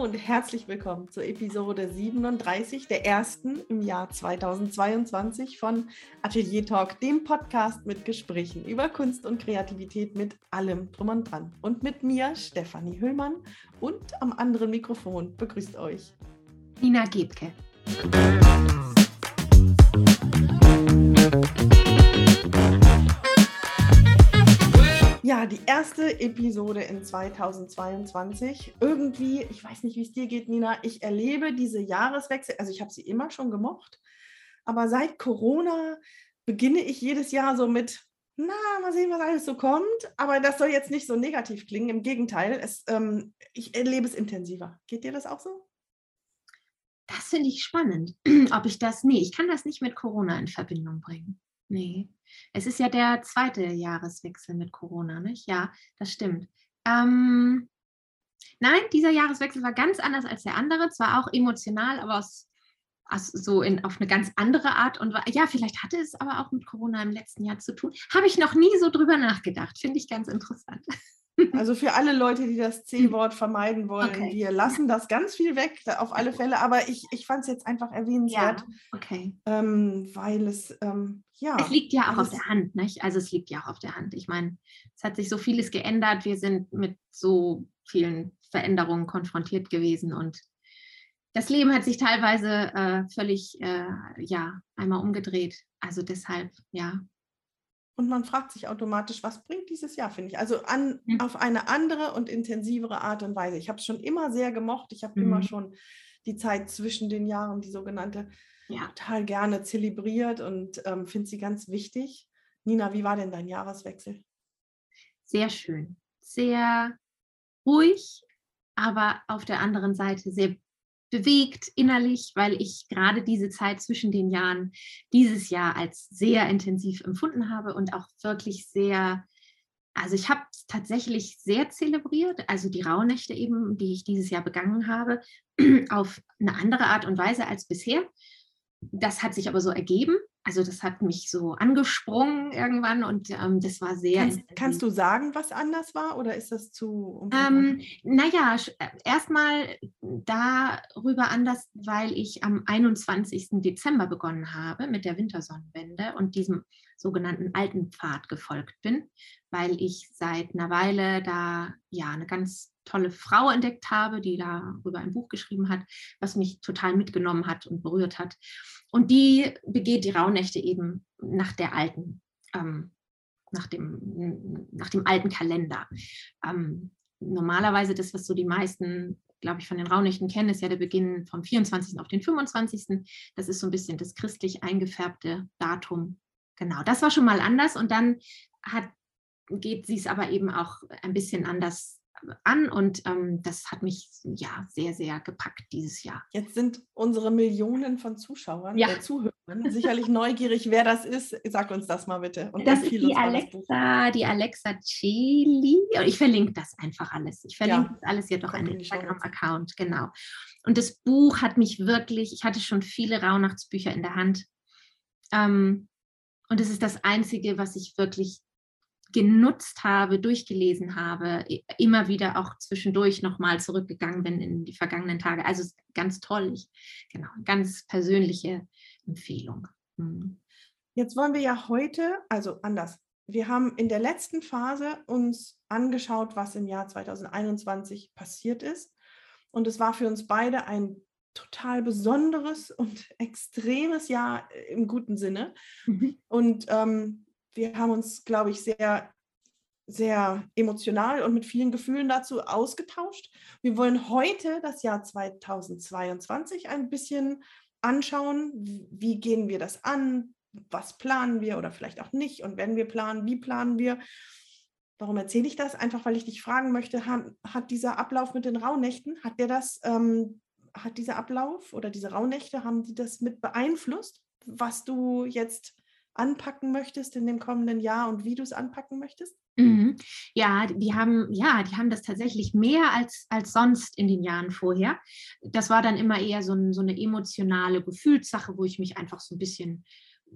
Und herzlich willkommen zur Episode 37, der ersten im Jahr 2022 von Atelier Talk, dem Podcast mit Gesprächen über Kunst und Kreativität mit allem drum und dran. Und mit mir, Stefanie Hüllmann, und am anderen Mikrofon begrüßt euch Nina Gebke. Ja, die erste Episode in 2022. Irgendwie, ich weiß nicht, wie es dir geht, Nina, ich erlebe diese Jahreswechsel, also ich habe sie immer schon gemocht, aber seit Corona beginne ich jedes Jahr so mit, na, mal sehen, was alles so kommt. Aber das soll jetzt nicht so negativ klingen, im Gegenteil, es, ähm, ich erlebe es intensiver. Geht dir das auch so? Das finde ich spannend. Ob ich das, nee, ich kann das nicht mit Corona in Verbindung bringen. Nee. Es ist ja der zweite Jahreswechsel mit Corona, nicht? Ja, das stimmt. Ähm, nein, dieser Jahreswechsel war ganz anders als der andere. Zwar auch emotional, aber aus, aus so in, auf eine ganz andere Art. Und ja, vielleicht hatte es aber auch mit Corona im letzten Jahr zu tun. Habe ich noch nie so drüber nachgedacht. Finde ich ganz interessant. Also für alle Leute, die das C-Wort vermeiden wollen, okay. wir lassen das ganz viel weg, auf alle Fälle. Aber ich, ich fand es jetzt einfach erwähnenswert, ja, okay. ähm, weil es, ähm, ja. Es liegt ja auch auf der Hand, nicht? Also es liegt ja auch auf der Hand. Ich meine, es hat sich so vieles geändert. Wir sind mit so vielen Veränderungen konfrontiert gewesen und das Leben hat sich teilweise äh, völlig, äh, ja, einmal umgedreht. Also deshalb, ja, und man fragt sich automatisch, was bringt dieses Jahr, finde ich. Also an, mhm. auf eine andere und intensivere Art und Weise. Ich habe es schon immer sehr gemocht. Ich habe mhm. immer schon die Zeit zwischen den Jahren, die sogenannte, ja. total gerne zelebriert und ähm, finde sie ganz wichtig. Nina, wie war denn dein Jahreswechsel? Sehr schön. Sehr ruhig, aber auf der anderen Seite sehr bewegt innerlich, weil ich gerade diese Zeit zwischen den Jahren dieses Jahr als sehr intensiv empfunden habe und auch wirklich sehr, also ich habe es tatsächlich sehr zelebriert, also die Rauhnächte eben, die ich dieses Jahr begangen habe, auf eine andere Art und Weise als bisher. Das hat sich aber so ergeben also das hat mich so angesprungen irgendwann und ähm, das war sehr. Kannst, kannst, du sagen, was anders war oder ist das zu? Ähm, naja, äh, erstmal darüber anders, weil ich am 21. Dezember begonnen habe mit der Wintersonnenwende und diesem sogenannten alten Pfad gefolgt bin, weil ich seit einer Weile da ja eine ganz tolle Frau entdeckt habe, die darüber ein Buch geschrieben hat, was mich total mitgenommen hat und berührt hat. Und die begeht die Rauhnächte eben nach der alten, ähm, nach, dem, nach dem alten Kalender. Ähm, normalerweise das, was so die meisten glaube ich, von den Rauhnächten kennen, ist ja der Beginn vom 24. auf den 25. Das ist so ein bisschen das christlich eingefärbte Datum. Genau, das war schon mal anders und dann hat, geht sie es aber eben auch ein bisschen anders an und ähm, das hat mich ja sehr, sehr gepackt dieses Jahr. Jetzt sind unsere Millionen von Zuschauern, ja. äh, Zuhörern sicherlich neugierig, wer das ist. Sag uns das mal bitte. Und das ist die Alexa, die Alexa Celi. Ich verlinke das einfach alles. Ich verlinke ja. das alles ja doch an den Instagram-Account, genau. Und das Buch hat mich wirklich, ich hatte schon viele Rauhnachtsbücher in der Hand. Ähm, und es ist das Einzige, was ich wirklich genutzt habe, durchgelesen habe, immer wieder auch zwischendurch nochmal zurückgegangen bin in die vergangenen Tage. Also ganz toll. Ich, genau, ganz persönliche Empfehlung. Mhm. Jetzt wollen wir ja heute, also anders. Wir haben in der letzten Phase uns angeschaut, was im Jahr 2021 passiert ist. Und es war für uns beide ein total besonderes und extremes Jahr im guten Sinne. Mhm. Und ähm, wir haben uns, glaube ich, sehr, sehr emotional und mit vielen Gefühlen dazu ausgetauscht. Wir wollen heute das Jahr 2022 ein bisschen anschauen. Wie gehen wir das an? Was planen wir oder vielleicht auch nicht? Und wenn wir planen, wie planen wir? Warum erzähle ich das? Einfach, weil ich dich fragen möchte, hat dieser Ablauf mit den Rauhnächten, hat der das, ähm, hat dieser Ablauf oder diese Rauhnächte, haben die das mit beeinflusst, was du jetzt anpacken möchtest in dem kommenden Jahr und wie du es anpacken möchtest? Mhm. Ja, die haben, ja, die haben das tatsächlich mehr als, als sonst in den Jahren vorher. Das war dann immer eher so, ein, so eine emotionale Gefühlssache, wo ich mich einfach so ein bisschen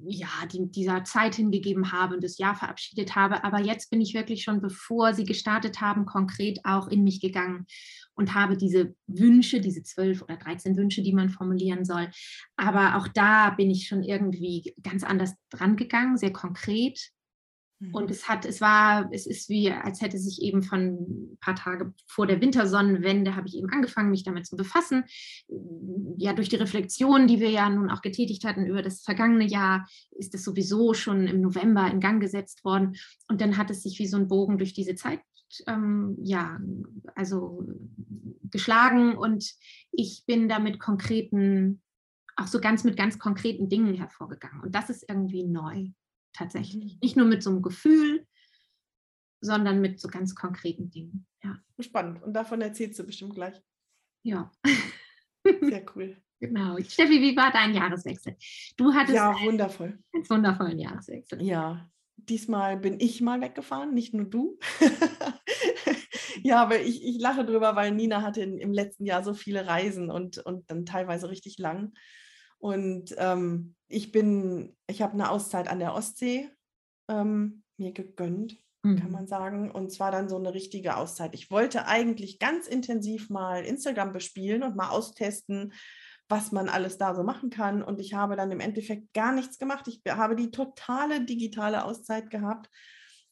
ja, die, dieser Zeit hingegeben habe und das Jahr verabschiedet habe. Aber jetzt bin ich wirklich schon, bevor sie gestartet haben, konkret auch in mich gegangen und habe diese Wünsche, diese zwölf oder 13 Wünsche, die man formulieren soll. Aber auch da bin ich schon irgendwie ganz anders dran gegangen, sehr konkret. Und mhm. es hat, es war, es ist wie, als hätte sich eben von ein paar Tage vor der Wintersonnenwende habe ich eben angefangen, mich damit zu befassen. Ja, durch die Reflexion, die wir ja nun auch getätigt hatten über das vergangene Jahr, ist es sowieso schon im November in Gang gesetzt worden. Und dann hat es sich wie so ein Bogen durch diese Zeit ähm, ja, also geschlagen und ich bin da mit konkreten, auch so ganz mit ganz konkreten Dingen hervorgegangen. Und das ist irgendwie neu, tatsächlich. Mhm. Nicht nur mit so einem Gefühl, sondern mit so ganz konkreten Dingen. Ja. Spannend. Und davon erzählst du bestimmt gleich. Ja. Sehr cool. Genau. Steffi, wie war dein Jahreswechsel? Du hattest ja, wundervoll. einen wundervollen Jahreswechsel. Ja, diesmal bin ich mal weggefahren, nicht nur du. ja, aber ich, ich lache drüber, weil Nina hatte in, im letzten Jahr so viele Reisen und, und dann teilweise richtig lang. Und ähm, ich bin, ich habe eine Auszeit an der Ostsee ähm, mir gegönnt, mhm. kann man sagen. Und zwar dann so eine richtige Auszeit. Ich wollte eigentlich ganz intensiv mal Instagram bespielen und mal austesten, was man alles da so machen kann. Und ich habe dann im Endeffekt gar nichts gemacht. Ich habe die totale digitale Auszeit gehabt,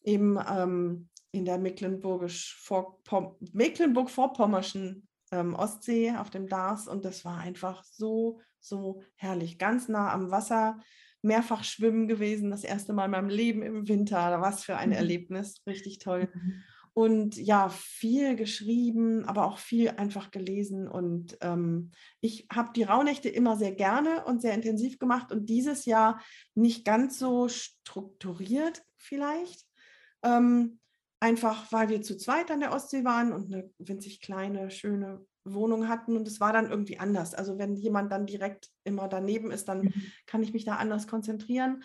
eben ähm, in der Mecklenburg-Vorpommerschen ähm, Ostsee auf dem Dars. Und das war einfach so, so herrlich. Ganz nah am Wasser, mehrfach schwimmen gewesen, das erste Mal in meinem Leben im Winter. Was für ein mhm. Erlebnis, richtig toll. Mhm und ja, viel geschrieben, aber auch viel einfach gelesen. Und ähm, ich habe die Rauhnächte immer sehr gerne und sehr intensiv gemacht und dieses Jahr nicht ganz so strukturiert vielleicht. Ähm, einfach weil wir zu zweit an der Ostsee waren und eine winzig kleine, schöne Wohnung hatten und es war dann irgendwie anders. Also wenn jemand dann direkt immer daneben ist, dann mhm. kann ich mich da anders konzentrieren.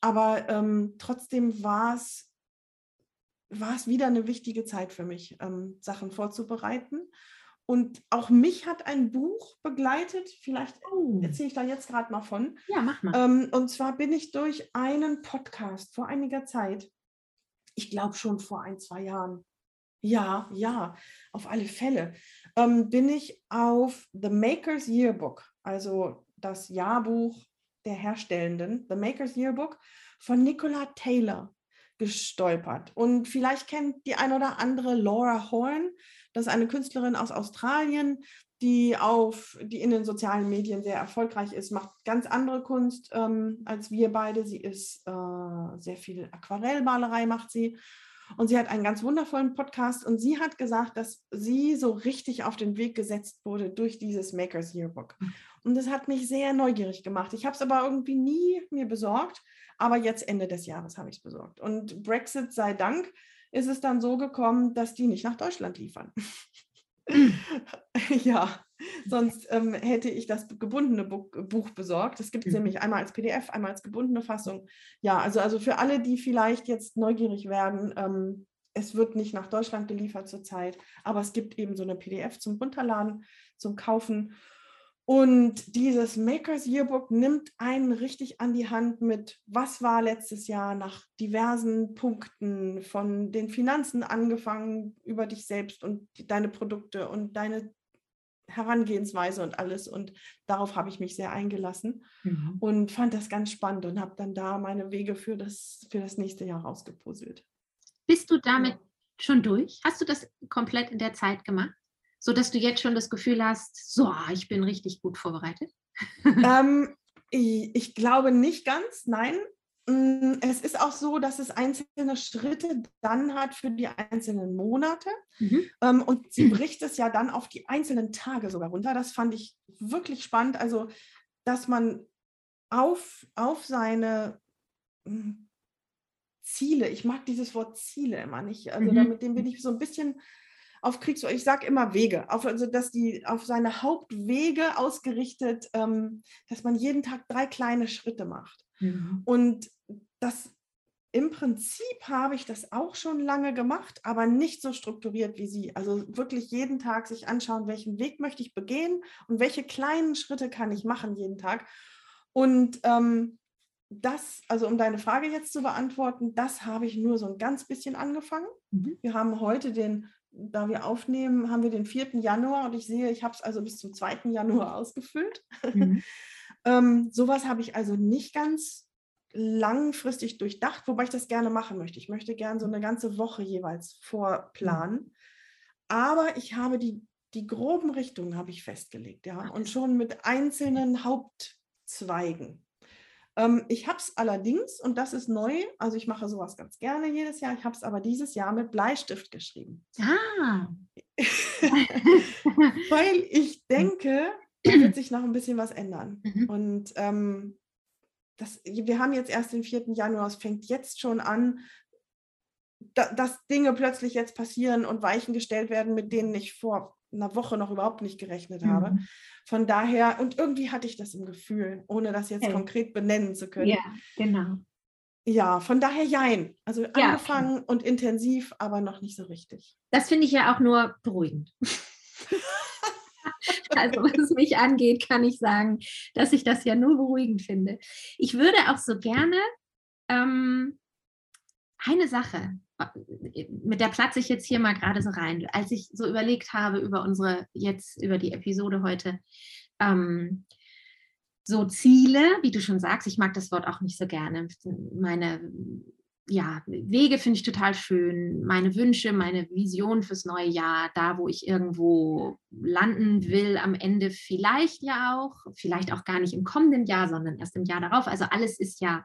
Aber ähm, trotzdem war es war es wieder eine wichtige Zeit für mich, ähm, Sachen vorzubereiten. Und auch mich hat ein Buch begleitet. Vielleicht oh. erzähle ich da jetzt gerade mal von. Ja, mach mal. Ähm, und zwar bin ich durch einen Podcast vor einiger Zeit, ich glaube schon vor ein, zwei Jahren, ja, ja, auf alle Fälle, ähm, bin ich auf The Maker's Yearbook, also das Jahrbuch der Herstellenden, The Maker's Yearbook von Nicola Taylor gestolpert. Und vielleicht kennt die ein oder andere Laura Horn. Das ist eine Künstlerin aus Australien, die auf, die in den sozialen Medien sehr erfolgreich ist, macht ganz andere Kunst ähm, als wir beide. Sie ist äh, sehr viel Aquarellmalerei macht sie. Und sie hat einen ganz wundervollen Podcast und sie hat gesagt, dass sie so richtig auf den Weg gesetzt wurde durch dieses Makers Yearbook. Hm. Und das hat mich sehr neugierig gemacht. Ich habe es aber irgendwie nie mir besorgt, aber jetzt Ende des Jahres habe ich es besorgt. Und Brexit sei Dank ist es dann so gekommen, dass die nicht nach Deutschland liefern. ja, sonst ähm, hätte ich das gebundene Buch besorgt. Das gibt es mhm. nämlich einmal als PDF, einmal als gebundene Fassung. Ja, also, also für alle, die vielleicht jetzt neugierig werden, ähm, es wird nicht nach Deutschland geliefert zurzeit, aber es gibt eben so eine PDF zum Runterladen, zum Kaufen. Und dieses Makers Yearbook nimmt einen richtig an die Hand mit, was war letztes Jahr nach diversen Punkten, von den Finanzen angefangen über dich selbst und deine Produkte und deine Herangehensweise und alles. Und darauf habe ich mich sehr eingelassen mhm. und fand das ganz spannend und habe dann da meine Wege für das, für das nächste Jahr rausgepuzzelt. Bist du damit ja. schon durch? Hast du das komplett in der Zeit gemacht? so dass du jetzt schon das Gefühl hast, so, ich bin richtig gut vorbereitet? ähm, ich, ich, glaube nicht ganz, nein. Mm, es ist auch so, dass es einzelne Schritte dann hat für die einzelnen Monate. Mhm. Ähm, und sie bricht es ja dann auf die einzelnen Tage sogar runter. Das fand ich wirklich spannend. Also, dass man auf, auf seine mm, Ziele, ich mag dieses Wort Ziele immer nicht, also mhm. damit dem bin ich so ein bisschen auf Kriegs, ich sage immer Wege, auf, also dass die auf seine Hauptwege ausgerichtet, ähm, dass man jeden Tag drei kleine Schritte macht. Mhm. Und das im Prinzip habe ich das auch schon lange gemacht, aber nicht so strukturiert wie Sie. Also wirklich jeden Tag sich anschauen, welchen Weg möchte ich begehen und welche kleinen Schritte kann ich machen jeden Tag. Und ähm, das, also um deine Frage jetzt zu beantworten, das habe ich nur so ein ganz bisschen angefangen. Mhm. Wir haben heute den da wir aufnehmen, haben wir den 4. Januar und ich sehe, ich habe es also bis zum 2. Januar ausgefüllt. Mhm. Ähm, sowas habe ich also nicht ganz langfristig durchdacht, wobei ich das gerne machen möchte. Ich möchte gerne so eine ganze Woche jeweils vorplanen. Aber ich habe die, die groben Richtungen habe ich festgelegt, ja, und schon mit einzelnen Hauptzweigen. Ähm, ich habe es allerdings, und das ist neu, also ich mache sowas ganz gerne jedes Jahr, ich habe es aber dieses Jahr mit Bleistift geschrieben. Ah. Weil ich denke, wird sich noch ein bisschen was ändern. Mhm. Und ähm, das, wir haben jetzt erst den 4. Januar, es fängt jetzt schon an, da, dass Dinge plötzlich jetzt passieren und Weichen gestellt werden, mit denen ich vor einer Woche noch überhaupt nicht gerechnet habe. Mhm. Von daher, und irgendwie hatte ich das im Gefühl, ohne das jetzt okay. konkret benennen zu können. Ja, genau. Ja, von daher jein. Also ja, angefangen okay. und intensiv, aber noch nicht so richtig. Das finde ich ja auch nur beruhigend. also was mich angeht, kann ich sagen, dass ich das ja nur beruhigend finde. Ich würde auch so gerne ähm, eine Sache mit der platze ich jetzt hier mal gerade so rein. Als ich so überlegt habe über unsere, jetzt über die Episode heute, ähm, so Ziele, wie du schon sagst, ich mag das Wort auch nicht so gerne. Meine ja, Wege finde ich total schön. Meine Wünsche, meine Vision fürs neue Jahr, da wo ich irgendwo landen will, am Ende vielleicht ja auch, vielleicht auch gar nicht im kommenden Jahr, sondern erst im Jahr darauf. Also alles ist ja,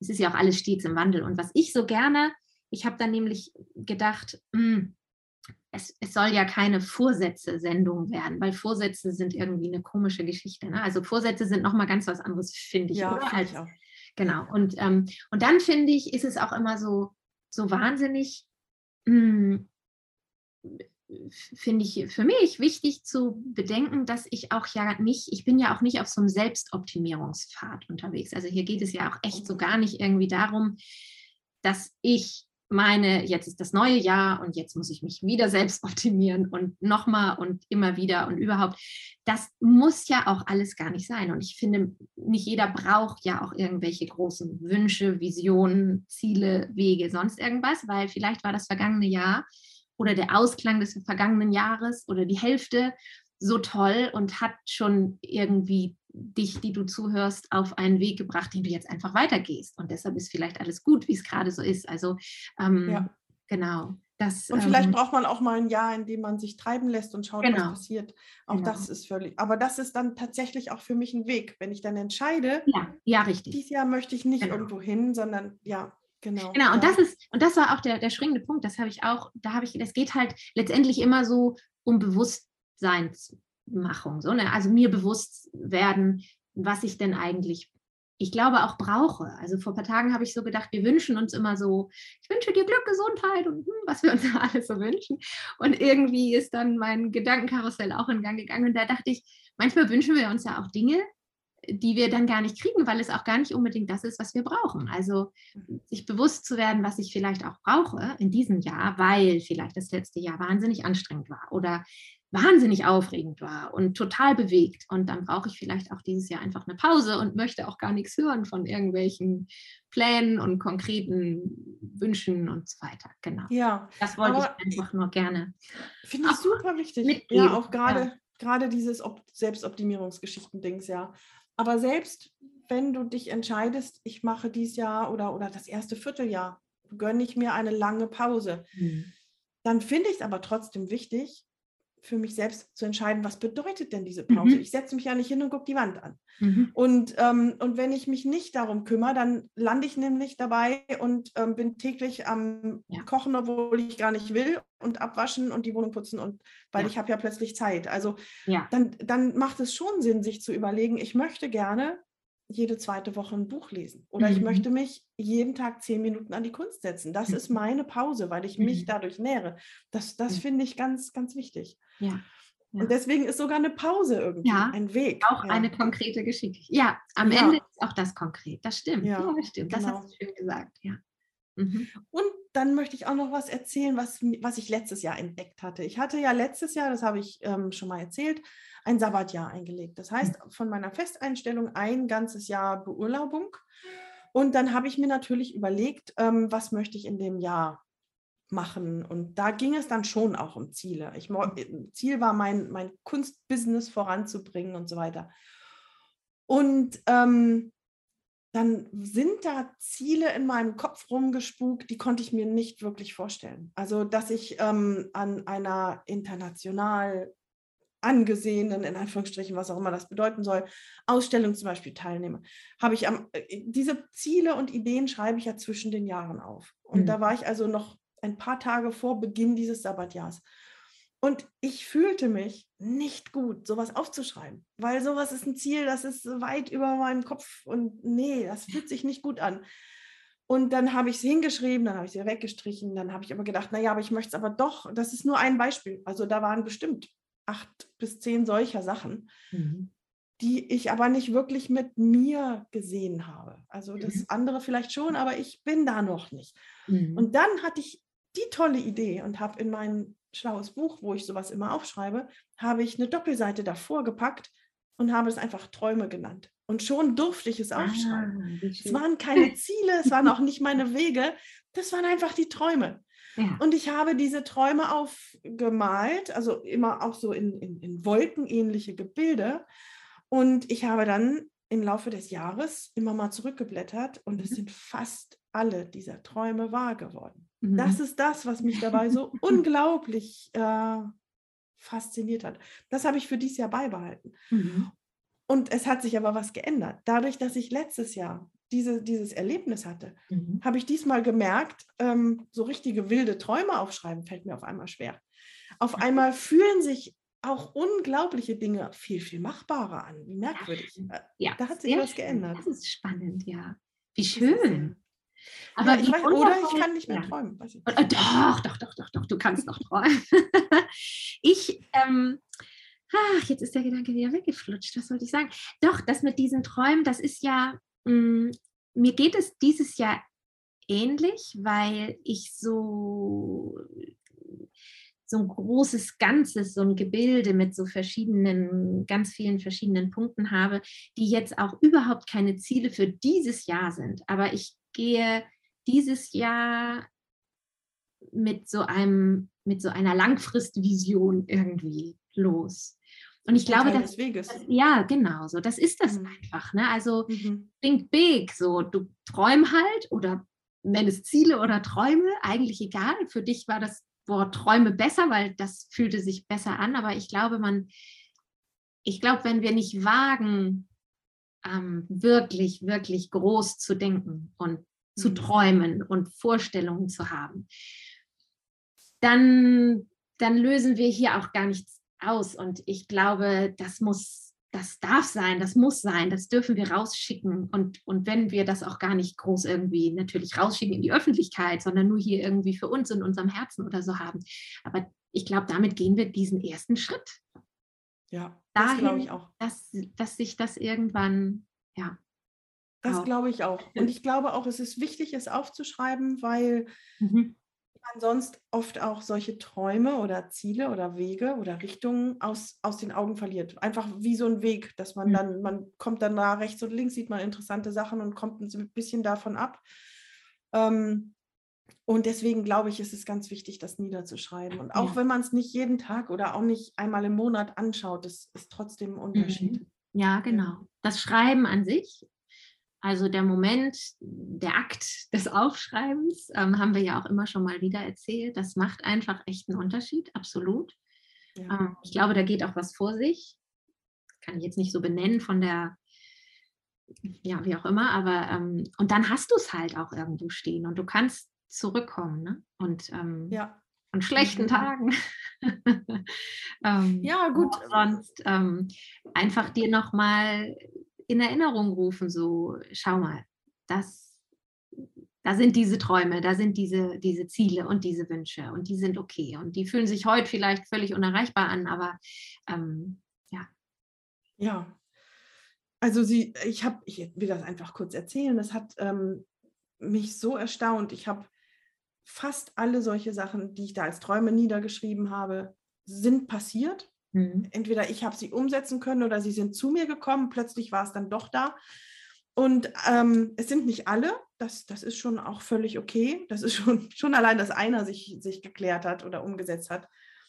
es ist ja auch alles stets im Wandel. Und was ich so gerne ich habe dann nämlich gedacht, mh, hm, es, es, soll ja keine Vorsätze-Sendung werden, weil Vorsätze sind irgendwie eine komische Geschichte. Ne? Also Vorsätze sind nochmal ganz was anderes, finde ich. Ja, oder? Als, ich auch. Genau. Und, ähm, und dann finde ich, ist es auch immer so, so wahnsinnig, hm, finde ich für mich wichtig zu bedenken, dass ich auch ja nicht, ich bin ja auch nicht auf so einem Selbstoptimierungspfad unterwegs. Also hier geht es ja auch echt so gar nicht irgendwie darum, dass ich meine, jetzt ist das neue Jahr und jetzt muss ich mich wieder selbst optimieren und nochmal und immer wieder und überhaupt. Das muss ja auch alles gar nicht sein. Und ich finde, nicht jeder braucht ja auch irgendwelche großen Wünsche, Visionen, Ziele, Wege, sonst irgendwas, weil vielleicht war das vergangene Jahr oder der Ausklang des vergangenen Jahres oder die Hälfte so toll und hat schon irgendwie dich, die du zuhörst, auf einen Weg gebracht, den du jetzt einfach weitergehst. Und deshalb ist vielleicht alles gut, wie es gerade so ist. Also ähm, ja. genau. Das, und vielleicht ähm, braucht man auch mal ein Jahr, in dem man sich treiben lässt und schaut, genau. was passiert. Auch genau. das ist völlig. Aber das ist dann tatsächlich auch für mich ein Weg, wenn ich dann entscheide. Ja, ja richtig. Dieses Jahr möchte ich nicht genau. irgendwo hin, sondern ja, Genau. Genau, und ja. das ist, und das war auch der, der springende Punkt, das habe ich auch, da habe ich, es geht halt letztendlich immer so um Bewusstseins, Machung. So, ne? Also mir bewusst werden, was ich denn eigentlich, ich glaube, auch brauche. Also vor ein paar Tagen habe ich so gedacht, wir wünschen uns immer so, ich wünsche dir Glück, Gesundheit und hm, was wir uns alles so wünschen. Und irgendwie ist dann mein Gedankenkarussell auch in Gang gegangen. Und da dachte ich, manchmal wünschen wir uns ja auch Dinge, die wir dann gar nicht kriegen, weil es auch gar nicht unbedingt das ist, was wir brauchen. Also sich bewusst zu werden, was ich vielleicht auch brauche in diesem Jahr, weil vielleicht das letzte Jahr wahnsinnig anstrengend war oder wahnsinnig aufregend war und total bewegt. Und dann brauche ich vielleicht auch dieses Jahr einfach eine Pause und möchte auch gar nichts hören von irgendwelchen Plänen und konkreten Wünschen und so weiter. Genau. Ja. Das wollte ich einfach nur gerne. Finde ich super wichtig. Mitgeben. Ja, auch gerade ja. gerade dieses Op Selbstoptimierungsgeschichten-Dings, ja. Aber selbst wenn du dich entscheidest, ich mache dieses Jahr oder, oder das erste Vierteljahr, gönne ich mir eine lange Pause. Mhm. Dann finde ich es aber trotzdem wichtig, für mich selbst zu entscheiden, was bedeutet denn diese Pause? Mhm. Ich setze mich ja nicht hin und gucke die Wand an. Mhm. Und, ähm, und wenn ich mich nicht darum kümmere, dann lande ich nämlich dabei und ähm, bin täglich am ja. Kochen, obwohl ich gar nicht will und abwaschen und die Wohnung putzen und weil ja. ich habe ja plötzlich Zeit. Also ja. dann, dann macht es schon Sinn, sich zu überlegen, ich möchte gerne jede zweite Woche ein Buch lesen. Oder mhm. ich möchte mich jeden Tag zehn Minuten an die Kunst setzen. Das mhm. ist meine Pause, weil ich mich mhm. dadurch nähere. Das, das finde ich ganz, ganz wichtig. Ja. ja. Und deswegen ist sogar eine Pause irgendwie ja, ein Weg. Auch ja. eine konkrete Geschichte. Ja, am Ende ist auch das konkret. Das stimmt. Ja, das stimmt. Das genau. hast du schön gesagt. Ja. Mhm. Und dann möchte ich auch noch was erzählen, was, was ich letztes Jahr entdeckt hatte. Ich hatte ja letztes Jahr, das habe ich ähm, schon mal erzählt, ein Sabbatjahr eingelegt. Das heißt, hm. von meiner Festeinstellung ein ganzes Jahr Beurlaubung. Und dann habe ich mir natürlich überlegt, ähm, was möchte ich in dem Jahr machen. Und da ging es dann schon auch um Ziele. Ich, Ziel war, mein, mein Kunstbusiness voranzubringen und so weiter. Und ähm, dann sind da Ziele in meinem Kopf rumgespukt, die konnte ich mir nicht wirklich vorstellen. Also, dass ich ähm, an einer international angesehenen, in Anführungsstrichen, was auch immer das bedeuten soll, Ausstellung zum Beispiel teilnehme, habe ich am, äh, diese Ziele und Ideen schreibe ich ja zwischen den Jahren auf. Und mhm. da war ich also noch ein paar Tage vor Beginn dieses Sabbatjahrs. Und ich fühlte mich nicht gut, sowas aufzuschreiben, weil sowas ist ein Ziel, das ist weit über meinem Kopf und nee, das fühlt sich nicht gut an. Und dann habe ich es hingeschrieben, dann habe ich sie weggestrichen, dann habe ich aber gedacht, naja, aber ich möchte es aber doch, das ist nur ein Beispiel. Also da waren bestimmt acht bis zehn solcher Sachen, mhm. die ich aber nicht wirklich mit mir gesehen habe. Also das mhm. andere vielleicht schon, aber ich bin da noch nicht. Mhm. Und dann hatte ich die tolle Idee und habe in mein schlaues Buch, wo ich sowas immer aufschreibe, habe ich eine Doppelseite davor gepackt und habe es einfach Träume genannt. Und schon durfte ich es ah, aufschreiben. Ah, es waren keine Ziele, es waren auch nicht meine Wege, das waren einfach die Träume. Ja. Und ich habe diese Träume aufgemalt, also immer auch so in, in, in wolkenähnliche Gebilde. Und ich habe dann im Laufe des Jahres immer mal zurückgeblättert und es mhm. sind fast alle dieser Träume wahr geworden. Mhm. Das ist das, was mich dabei so unglaublich äh, fasziniert hat. Das habe ich für dieses Jahr beibehalten. Mhm. Und es hat sich aber was geändert. Dadurch, dass ich letztes Jahr diese, dieses Erlebnis hatte, mhm. habe ich diesmal gemerkt, ähm, so richtige wilde Träume aufschreiben fällt mir auf einmal schwer. Auf einmal fühlen sich auch unglaubliche Dinge viel, viel machbarer an. Wie merkwürdig. Äh, ja, da hat sich was geändert. Das ist spannend, ja. Wie schön. Aber ja, ich weiß, oder ich kann nicht mehr ja. träumen. Äh, doch, doch, doch, doch, doch, du kannst noch träumen. ich, ähm, ach, jetzt ist der Gedanke wieder weggeflutscht. Was wollte ich sagen? Doch, das mit diesen Träumen, das ist ja, mh, mm, mir geht es dieses Jahr ähnlich, weil ich so so ein großes Ganzes, so ein Gebilde mit so verschiedenen, ganz vielen verschiedenen Punkten habe, die jetzt auch überhaupt keine Ziele für dieses Jahr sind. Aber ich gehe dieses Jahr mit so einem, mit so einer Langfristvision irgendwie los. Und ich glaube, das, das, ja, genau so. Das ist das mhm. einfach. Ne? Also mhm. think big. So, du träum halt oder nenn es Ziele oder Träume, eigentlich egal. Für dich war das Wort Träume besser, weil das fühlte sich besser an. Aber ich glaube, man, ich glaube, wenn wir nicht wagen, ähm, wirklich, wirklich groß zu denken und zu mhm. träumen und Vorstellungen zu haben, dann, dann lösen wir hier auch gar nichts aus. Und ich glaube, das muss, das darf sein, das muss sein, das dürfen wir rausschicken. Und, und wenn wir das auch gar nicht groß irgendwie natürlich rausschicken in die Öffentlichkeit, sondern nur hier irgendwie für uns in unserem Herzen oder so haben. Aber ich glaube, damit gehen wir diesen ersten Schritt. Ja, das glaube ich auch. Dass, dass sich das irgendwann, ja. Das glaube ich auch. Und ich glaube auch, es ist wichtig, es aufzuschreiben, weil mhm man sonst oft auch solche Träume oder Ziele oder Wege oder Richtungen aus, aus den Augen verliert. Einfach wie so ein Weg, dass man dann, man kommt dann da rechts und links, sieht man interessante Sachen und kommt ein bisschen davon ab. Ähm, und deswegen glaube ich, ist es ganz wichtig, das niederzuschreiben. Und auch ja. wenn man es nicht jeden Tag oder auch nicht einmal im Monat anschaut, das ist trotzdem ein Unterschied. Mhm. Ja, genau. Das Schreiben an sich also der Moment, der Akt des Aufschreibens, ähm, haben wir ja auch immer schon mal wieder erzählt, das macht einfach echt einen Unterschied, absolut. Ja. Ähm, ich glaube, da geht auch was vor sich. Kann ich jetzt nicht so benennen von der, ja, wie auch immer, aber ähm, und dann hast du es halt auch irgendwo stehen und du kannst zurückkommen, ne? Und ähm, ja. an schlechten. Tagen. ähm, ja, gut. Sonst ähm, einfach dir nochmal in Erinnerung rufen, so schau mal, das, da sind diese Träume, da sind diese, diese Ziele und diese Wünsche und die sind okay und die fühlen sich heute vielleicht völlig unerreichbar an, aber ähm, ja. Ja, also sie, ich habe, ich will das einfach kurz erzählen, das hat ähm, mich so erstaunt. Ich habe fast alle solche Sachen, die ich da als Träume niedergeschrieben habe, sind passiert. Mhm. Entweder ich habe sie umsetzen können oder sie sind zu mir gekommen, plötzlich war es dann doch da. Und ähm, es sind nicht alle, Das, das ist schon auch völlig okay. Das ist schon, schon allein, dass einer sich, sich geklärt hat oder umgesetzt hat,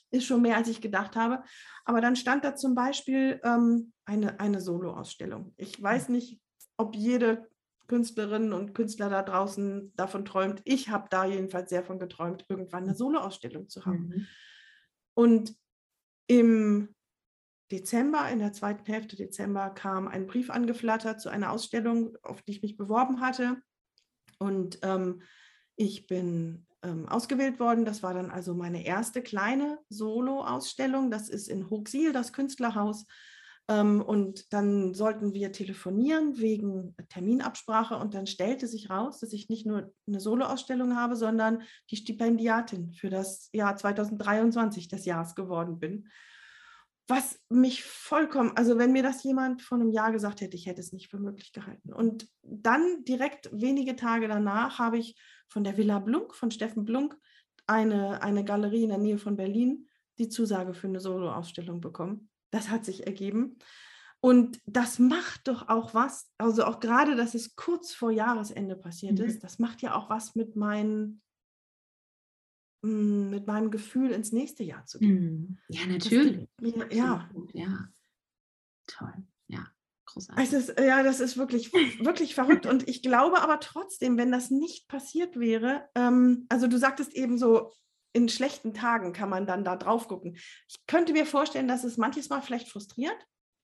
ist schon mehr, als ich gedacht habe. Aber dann stand da zum Beispiel ähm, eine, eine Solo-Ausstellung. Ich weiß nicht, ob jede Künstlerinnen und Künstler da draußen davon träumt. Ich habe da jedenfalls sehr von geträumt, irgendwann eine Solo-Ausstellung zu haben. Mhm. Und im Dezember, in der zweiten Hälfte Dezember, kam ein Brief angeflattert zu einer Ausstellung, auf die ich mich beworben hatte. Und ähm, ich bin ähm, ausgewählt worden. Das war dann also meine erste kleine Solo-Ausstellung. Das ist in Hochsiel, das Künstlerhaus. Ähm, und dann sollten wir telefonieren wegen Terminabsprache. Und dann stellte sich raus, dass ich nicht nur eine Solo-Ausstellung habe, sondern die Stipendiatin für das Jahr 2023 des Jahres geworden bin was mich vollkommen, also wenn mir das jemand vor einem Jahr gesagt hätte, ich hätte es nicht für möglich gehalten. Und dann direkt wenige Tage danach habe ich von der Villa Blunk, von Steffen Blunk, eine, eine Galerie in der Nähe von Berlin, die Zusage für eine Solo-Ausstellung bekommen. Das hat sich ergeben. Und das macht doch auch was, also auch gerade, dass es kurz vor Jahresende passiert mhm. ist, das macht ja auch was mit meinen hm, mit meinem Gefühl ins nächste Jahr zu gehen. Hm. Ja, natürlich. Mir, ja. ja, toll. Ja, großartig. Es ist, ja, das ist wirklich, wirklich verrückt. Und ich glaube aber trotzdem, wenn das nicht passiert wäre, ähm, also du sagtest eben so, in schlechten Tagen kann man dann da drauf gucken. Ich könnte mir vorstellen, dass es manches Mal vielleicht frustriert,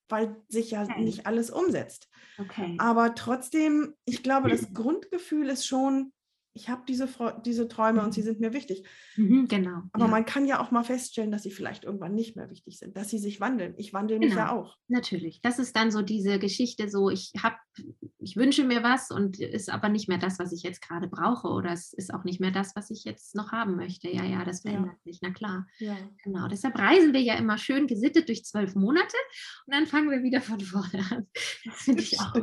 weil sich ja okay. nicht alles umsetzt. Okay. Aber trotzdem, ich glaube, das Grundgefühl ist schon, ich habe diese, diese Träume und sie mhm. sind mir wichtig. Mhm, genau. Aber ja. man kann ja auch mal feststellen, dass sie vielleicht irgendwann nicht mehr wichtig sind, dass sie sich wandeln. Ich wandle genau. mich ja auch. Natürlich. Das ist dann so diese Geschichte, so ich habe, ich wünsche mir was und ist aber nicht mehr das, was ich jetzt gerade brauche oder es ist auch nicht mehr das, was ich jetzt noch haben möchte. Ja, ja, das verändert ja. sich, na klar. Ja. Genau. Deshalb reisen wir ja immer schön gesittet durch zwölf Monate und dann fangen wir wieder von vorne an. Das finde ich auch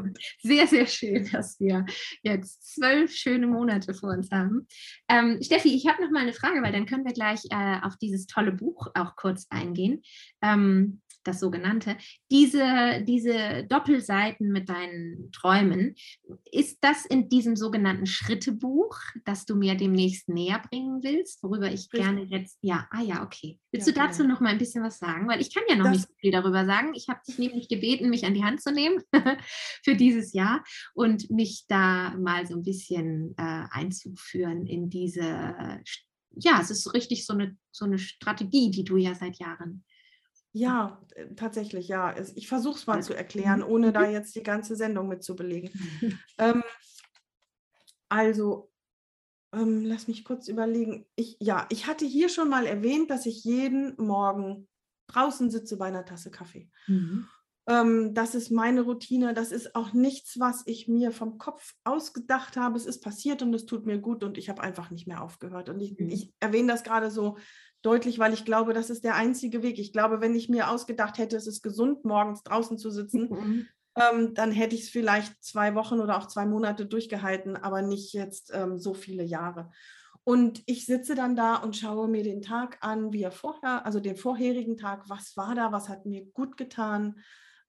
sehr, sehr schön, dass wir jetzt zwölf schöne Monate vor uns haben. Ähm, Steffi, ich habe noch mal eine Frage, weil dann können wir gleich äh, auf dieses tolle Buch auch kurz eingehen. Ähm, das sogenannte, diese, diese Doppelseiten mit deinen Träumen, ist das in diesem sogenannten Schrittebuch, das du mir demnächst näher bringen willst, worüber ich Richtig. gerne jetzt, ja, ah ja, okay. Willst ja, du dazu ja. noch mal ein bisschen was sagen? Weil ich kann ja noch das, nicht so viel darüber sagen. Ich habe dich nämlich gebeten, mich an die Hand zu nehmen für dieses Jahr und mich da mal so ein bisschen äh, einzuführen in diese, ja, es ist richtig so eine, so eine Strategie, die du ja seit Jahren ja, äh, tatsächlich, ja. Ich versuche es mal zu erklären, mhm. ohne da mhm. jetzt die ganze Sendung mit zu belegen. ähm, also, ähm, lass mich kurz überlegen. Ich, ja, ich hatte hier schon mal erwähnt, dass ich jeden Morgen draußen sitze bei einer Tasse Kaffee. Mhm. Ähm, das ist meine Routine. Das ist auch nichts, was ich mir vom Kopf ausgedacht habe. Es ist passiert und es tut mir gut und ich habe einfach nicht mehr aufgehört. Und ich, mhm. ich erwähne das gerade so deutlich, weil ich glaube, das ist der einzige Weg. Ich glaube, wenn ich mir ausgedacht hätte, es ist gesund, morgens draußen zu sitzen, mhm. ähm, dann hätte ich es vielleicht zwei Wochen oder auch zwei Monate durchgehalten, aber nicht jetzt ähm, so viele Jahre. Und ich sitze dann da und schaue mir den Tag an, wie er vorher, also den vorherigen Tag, was war da, was hat mir gut getan.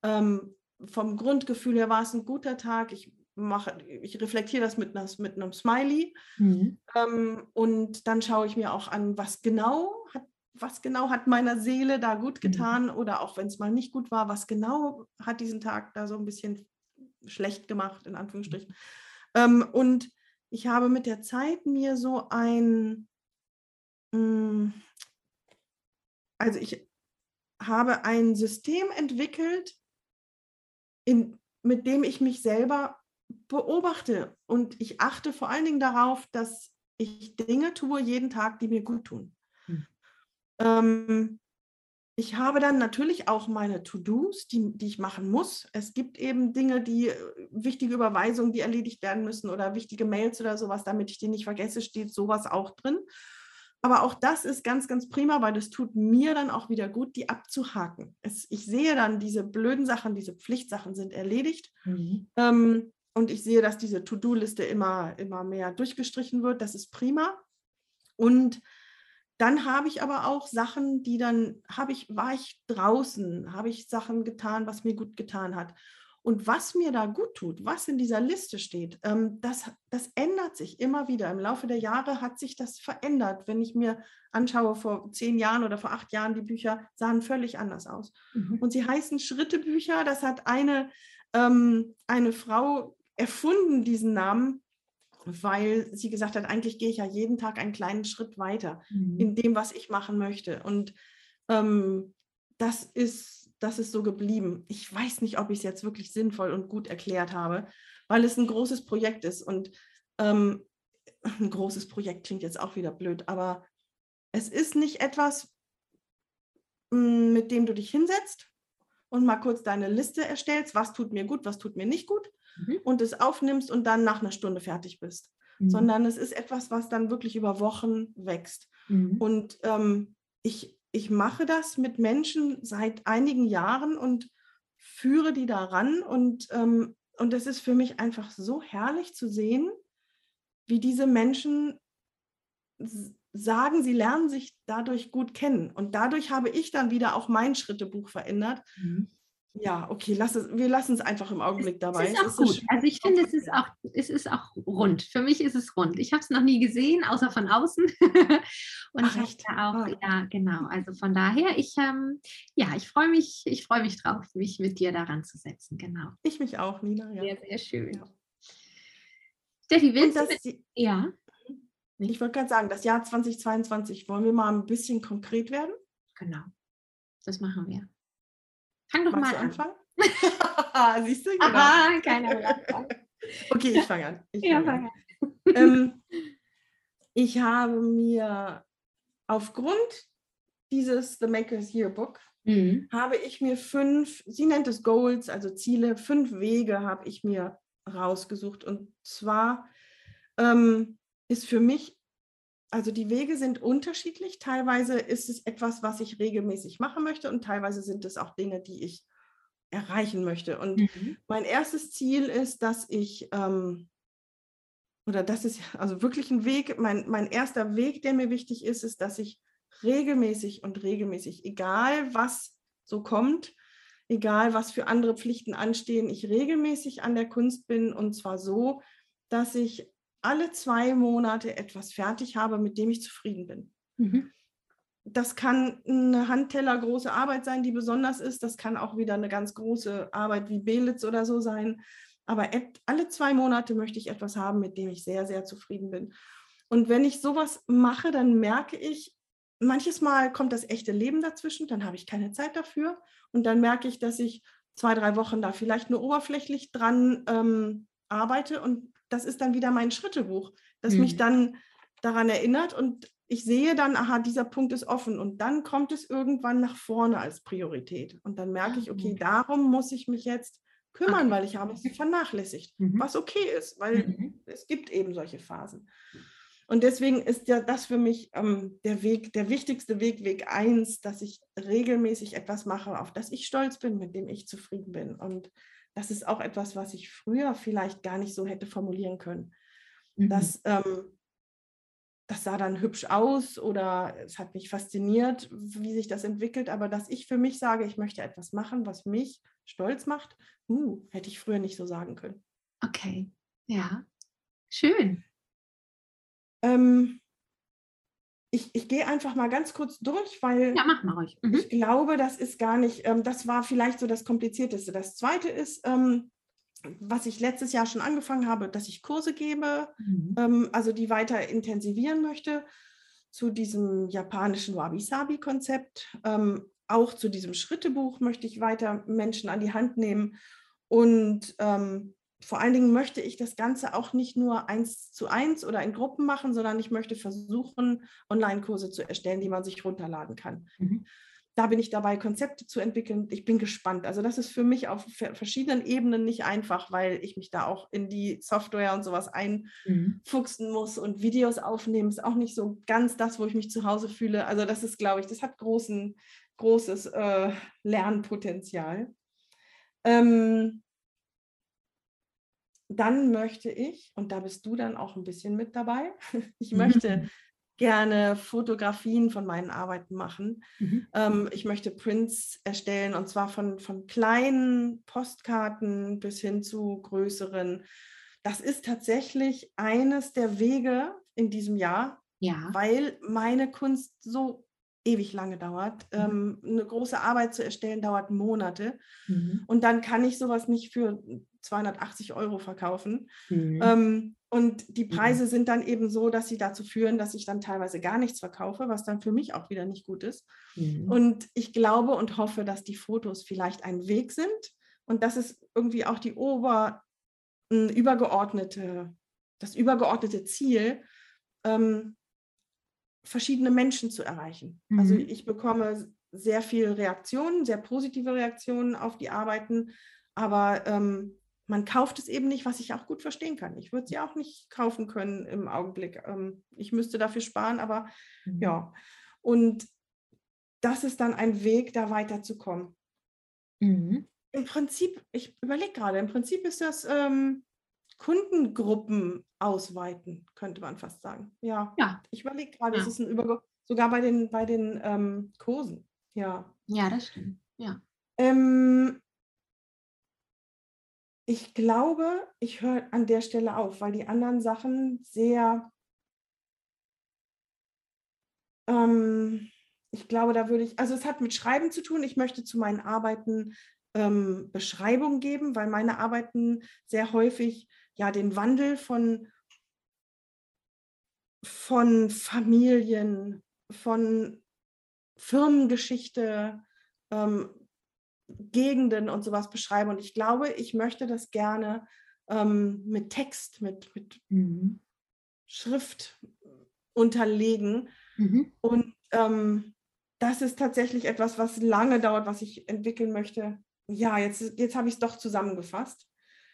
Ähm, vom Grundgefühl her war es ein guter Tag. Ich mache, ich reflektiere das mit, mit einem Smiley mhm. ähm, und dann schaue ich mir auch an, was genau hat, was genau hat meiner Seele da gut mhm. getan mhm. oder auch wenn es mal nicht gut war, was genau hat diesen Tag da so ein bisschen schlecht gemacht, in Anführungsstrichen. Ähm, und ich habe mit der Zeit mir so ein, mh, mm, also ich habe ein System entwickelt, in, mit dem ich mich selber beobachte und ich achte vor allen Dingen darauf, dass ich Dinge tue jeden Tag, die mir gut tun. Hm. Ähm, ich habe dann natürlich auch meine To-Dos, die, die ich machen muss. Es gibt eben Dinge, die äh, wichtige Überweisungen, die erledigt werden müssen oder wichtige Mails oder sowas, damit ich die nicht vergesse, steht sowas auch drin. Aber auch das ist ganz, ganz prima, weil das tut mir dann auch wieder gut, die abzuhaken. Es, ich sehe dann, diese blöden Sachen, diese Pflichtsachen sind erledigt. Mhm. Ähm, und ich sehe, dass diese To-Do-Liste immer, immer mehr durchgestrichen wird. Das ist prima. Und dann habe ich aber auch Sachen, die dann, habe ich, war ich draußen, habe ich Sachen getan, was mir gut getan hat. Und was mir da gut tut, was in dieser Liste steht, ähm, das, das ändert sich immer wieder. Im Laufe der Jahre hat sich das verändert. Wenn ich mir anschaue, vor zehn Jahren oder vor acht Jahren, die Bücher sahen völlig anders aus. Mhm. Und sie heißen Schrittebücher. Das hat eine, ähm, eine Frau erfunden, diesen Namen, weil sie gesagt hat, eigentlich gehe ich ja jeden Tag einen kleinen Schritt weiter mhm. in dem, was ich machen möchte. Und ähm, das ist das ist so geblieben. Ich weiß nicht, ob ich es jetzt wirklich sinnvoll und gut erklärt habe, weil es ein großes Projekt ist. Und ähm, ein großes Projekt klingt jetzt auch wieder blöd, aber es ist nicht etwas, mm, mit dem du dich hinsetzt und mal kurz deine Liste erstellst, was tut mir gut, was tut mir nicht gut, mhm. und es aufnimmst und dann nach einer Stunde fertig bist. Mhm. Sondern es ist etwas, was dann wirklich über Wochen wächst. Mhm. Und ähm, ich ich mache das mit Menschen seit einigen Jahren und führe die daran. Und, ähm, und es ist für mich einfach so herrlich zu sehen, wie diese Menschen sagen, sie lernen sich dadurch gut kennen. Und dadurch habe ich dann wieder auch mein Schrittebuch verändert. Mhm. Ja, okay, lass es, wir lassen es einfach im Augenblick dabei. Es ist auch es gut. also ich finde, es ist auch, es ist auch rund. Für mich ist es rund. Ich habe es noch nie gesehen, außer von außen. Und Ach, ich habe auch, ah. ja, genau. Also von daher, ich, ähm, ja, ich freue mich, ich freue mich drauf, mich mit dir daran zu setzen. Genau. Ich mich auch, Nina. Ja. Sehr, sehr schön. Ja. Steffi, willst das, du? Mit, ja. Ich wollte gerade sagen, das Jahr 2022, wollen wir mal ein bisschen konkret werden? Genau. Das machen wir. Fang doch Magst mal an. Anfangen? Siehst du? Genau. Aha, keiner Okay, ich fange an. Ich ja, fang an. ähm, ich habe mir aufgrund dieses The Maker's Yearbook mhm. habe ich mir fünf, sie nennt es Goals, also Ziele, fünf Wege habe ich mir rausgesucht. Und zwar ähm, ist für mich also die Wege sind unterschiedlich. Teilweise ist es etwas, was ich regelmäßig machen möchte und teilweise sind es auch Dinge, die ich erreichen möchte. Und mhm. mein erstes Ziel ist, dass ich, ähm, oder das ist also wirklich ein Weg, mein, mein erster Weg, der mir wichtig ist, ist, dass ich regelmäßig und regelmäßig, egal was so kommt, egal was für andere Pflichten anstehen, ich regelmäßig an der Kunst bin und zwar so, dass ich alle zwei Monate etwas fertig habe, mit dem ich zufrieden bin. Mhm. Das kann eine Handteller große Arbeit sein, die besonders ist. Das kann auch wieder eine ganz große Arbeit wie Belitz oder so sein. Aber alle zwei Monate möchte ich etwas haben, mit dem ich sehr, sehr zufrieden bin. Und wenn ich sowas mache, dann merke ich, manches Mal kommt das echte Leben dazwischen, dann habe ich keine Zeit dafür. Und dann merke ich, dass ich zwei, drei Wochen da vielleicht nur oberflächlich dran ähm, arbeite und das ist dann wieder mein Schrittebuch, das mhm. mich dann daran erinnert und ich sehe dann, aha, dieser Punkt ist offen und dann kommt es irgendwann nach vorne als Priorität und dann merke ich, okay, darum muss ich mich jetzt kümmern, weil ich habe es vernachlässigt, mhm. was okay ist, weil mhm. es gibt eben solche Phasen. Und deswegen ist ja das für mich ähm, der Weg, der wichtigste Weg, Weg 1, dass ich regelmäßig etwas mache, auf das ich stolz bin, mit dem ich zufrieden bin. Und das ist auch etwas, was ich früher vielleicht gar nicht so hätte formulieren können. Mhm. Das, ähm, das sah dann hübsch aus oder es hat mich fasziniert, wie sich das entwickelt, aber dass ich für mich sage, ich möchte etwas machen, was mich stolz macht, uh, hätte ich früher nicht so sagen können. Okay, ja, schön. Ähm, ich, ich gehe einfach mal ganz kurz durch, weil ja, mal ruhig. Mhm. ich glaube, das ist gar nicht, ähm, das war vielleicht so das Komplizierteste. Das Zweite ist, ähm, was ich letztes Jahr schon angefangen habe, dass ich Kurse gebe, mhm. ähm, also die weiter intensivieren möchte zu diesem japanischen Wabi-Sabi-Konzept. Ähm, auch zu diesem Schrittebuch möchte ich weiter Menschen an die Hand nehmen und ähm, vor allen Dingen möchte ich das Ganze auch nicht nur eins zu eins oder in Gruppen machen, sondern ich möchte versuchen, Online-Kurse zu erstellen, die man sich runterladen kann. Mhm. Da bin ich dabei, Konzepte zu entwickeln. Ich bin gespannt. Also das ist für mich auf verschiedenen Ebenen nicht einfach, weil ich mich da auch in die Software und sowas mhm. einfuchsen muss und Videos aufnehmen. Ist auch nicht so ganz das, wo ich mich zu Hause fühle. Also das ist, glaube ich, das hat großen, großes äh, Lernpotenzial. Ähm, dann möchte ich, und da bist du dann auch ein bisschen mit dabei, ich möchte gerne Fotografien von meinen Arbeiten machen. Mhm. Ähm, ich möchte Prints erstellen und zwar von, von kleinen Postkarten bis hin zu größeren. Das ist tatsächlich eines der Wege in diesem Jahr, ja. weil meine Kunst so ewig lange dauert. Mhm. Ähm, eine große Arbeit zu erstellen dauert Monate. Mhm. Und dann kann ich sowas nicht für 280 Euro verkaufen. Mhm. Ähm, und die mhm. Preise sind dann eben so, dass sie dazu führen, dass ich dann teilweise gar nichts verkaufe, was dann für mich auch wieder nicht gut ist. Mhm. Und ich glaube und hoffe, dass die Fotos vielleicht ein Weg sind und dass es irgendwie auch die ober, übergeordnete, das übergeordnete Ziel, ähm, verschiedene Menschen zu erreichen. Also mhm. Ich bekomme sehr viele Reaktionen, sehr positive Reaktionen auf die Arbeiten, aber ähm, man kauft es eben nicht, was ich auch gut verstehen kann. Ich würde sie auch nicht kaufen können im Augenblick. Ähm, ich müsste dafür sparen, aber mhm. ja. Und das ist dann ein Weg, da weiterzukommen. Mhm. Im Prinzip, ich überlege gerade, im Prinzip ist das ähm, Kundengruppen ausweiten, könnte man fast sagen. Ja, ja. ich überlege gerade, ja. es ist ein Überge sogar bei den, bei den ähm, Kursen. Ja. Ja, das stimmt. Ja. Ähm, ich glaube, ich höre an der Stelle auf, weil die anderen Sachen sehr, ähm, ich glaube, da würde ich, also es hat mit Schreiben zu tun. Ich möchte zu meinen Arbeiten ähm, Beschreibung geben, weil meine Arbeiten sehr häufig ja den Wandel von, von Familien, von Firmengeschichte, ähm, Gegenden und sowas beschreibe. Und ich glaube, ich möchte das gerne ähm, mit Text, mit, mit mhm. Schrift unterlegen. Mhm. Und ähm, das ist tatsächlich etwas, was lange dauert, was ich entwickeln möchte. Ja, jetzt, jetzt habe ich es doch zusammengefasst.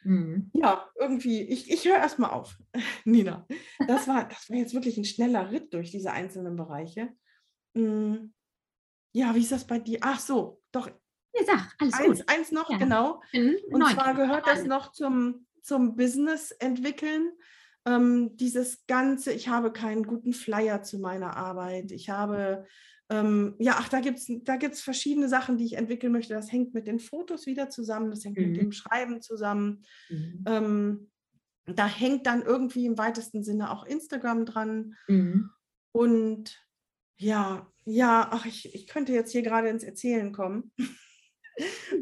Mhm. Ja, irgendwie, ich, ich höre erstmal auf, Nina. Das war, das war jetzt wirklich ein schneller Ritt durch diese einzelnen Bereiche. Mhm. Ja, wie ist das bei dir? Ach so, doch. Ja, sag, alles eins, gut. Eins noch, ja. genau. Und zwar gehört das noch zum, zum Business entwickeln. Ähm, dieses Ganze, ich habe keinen guten Flyer zu meiner Arbeit. Ich habe ähm, ja, ach, da gibt es da gibt's verschiedene Sachen, die ich entwickeln möchte. Das hängt mit den Fotos wieder zusammen, das hängt mhm. mit dem Schreiben zusammen. Mhm. Ähm, da hängt dann irgendwie im weitesten Sinne auch Instagram dran. Mhm. Und ja, ja, ach, ich, ich könnte jetzt hier gerade ins Erzählen kommen.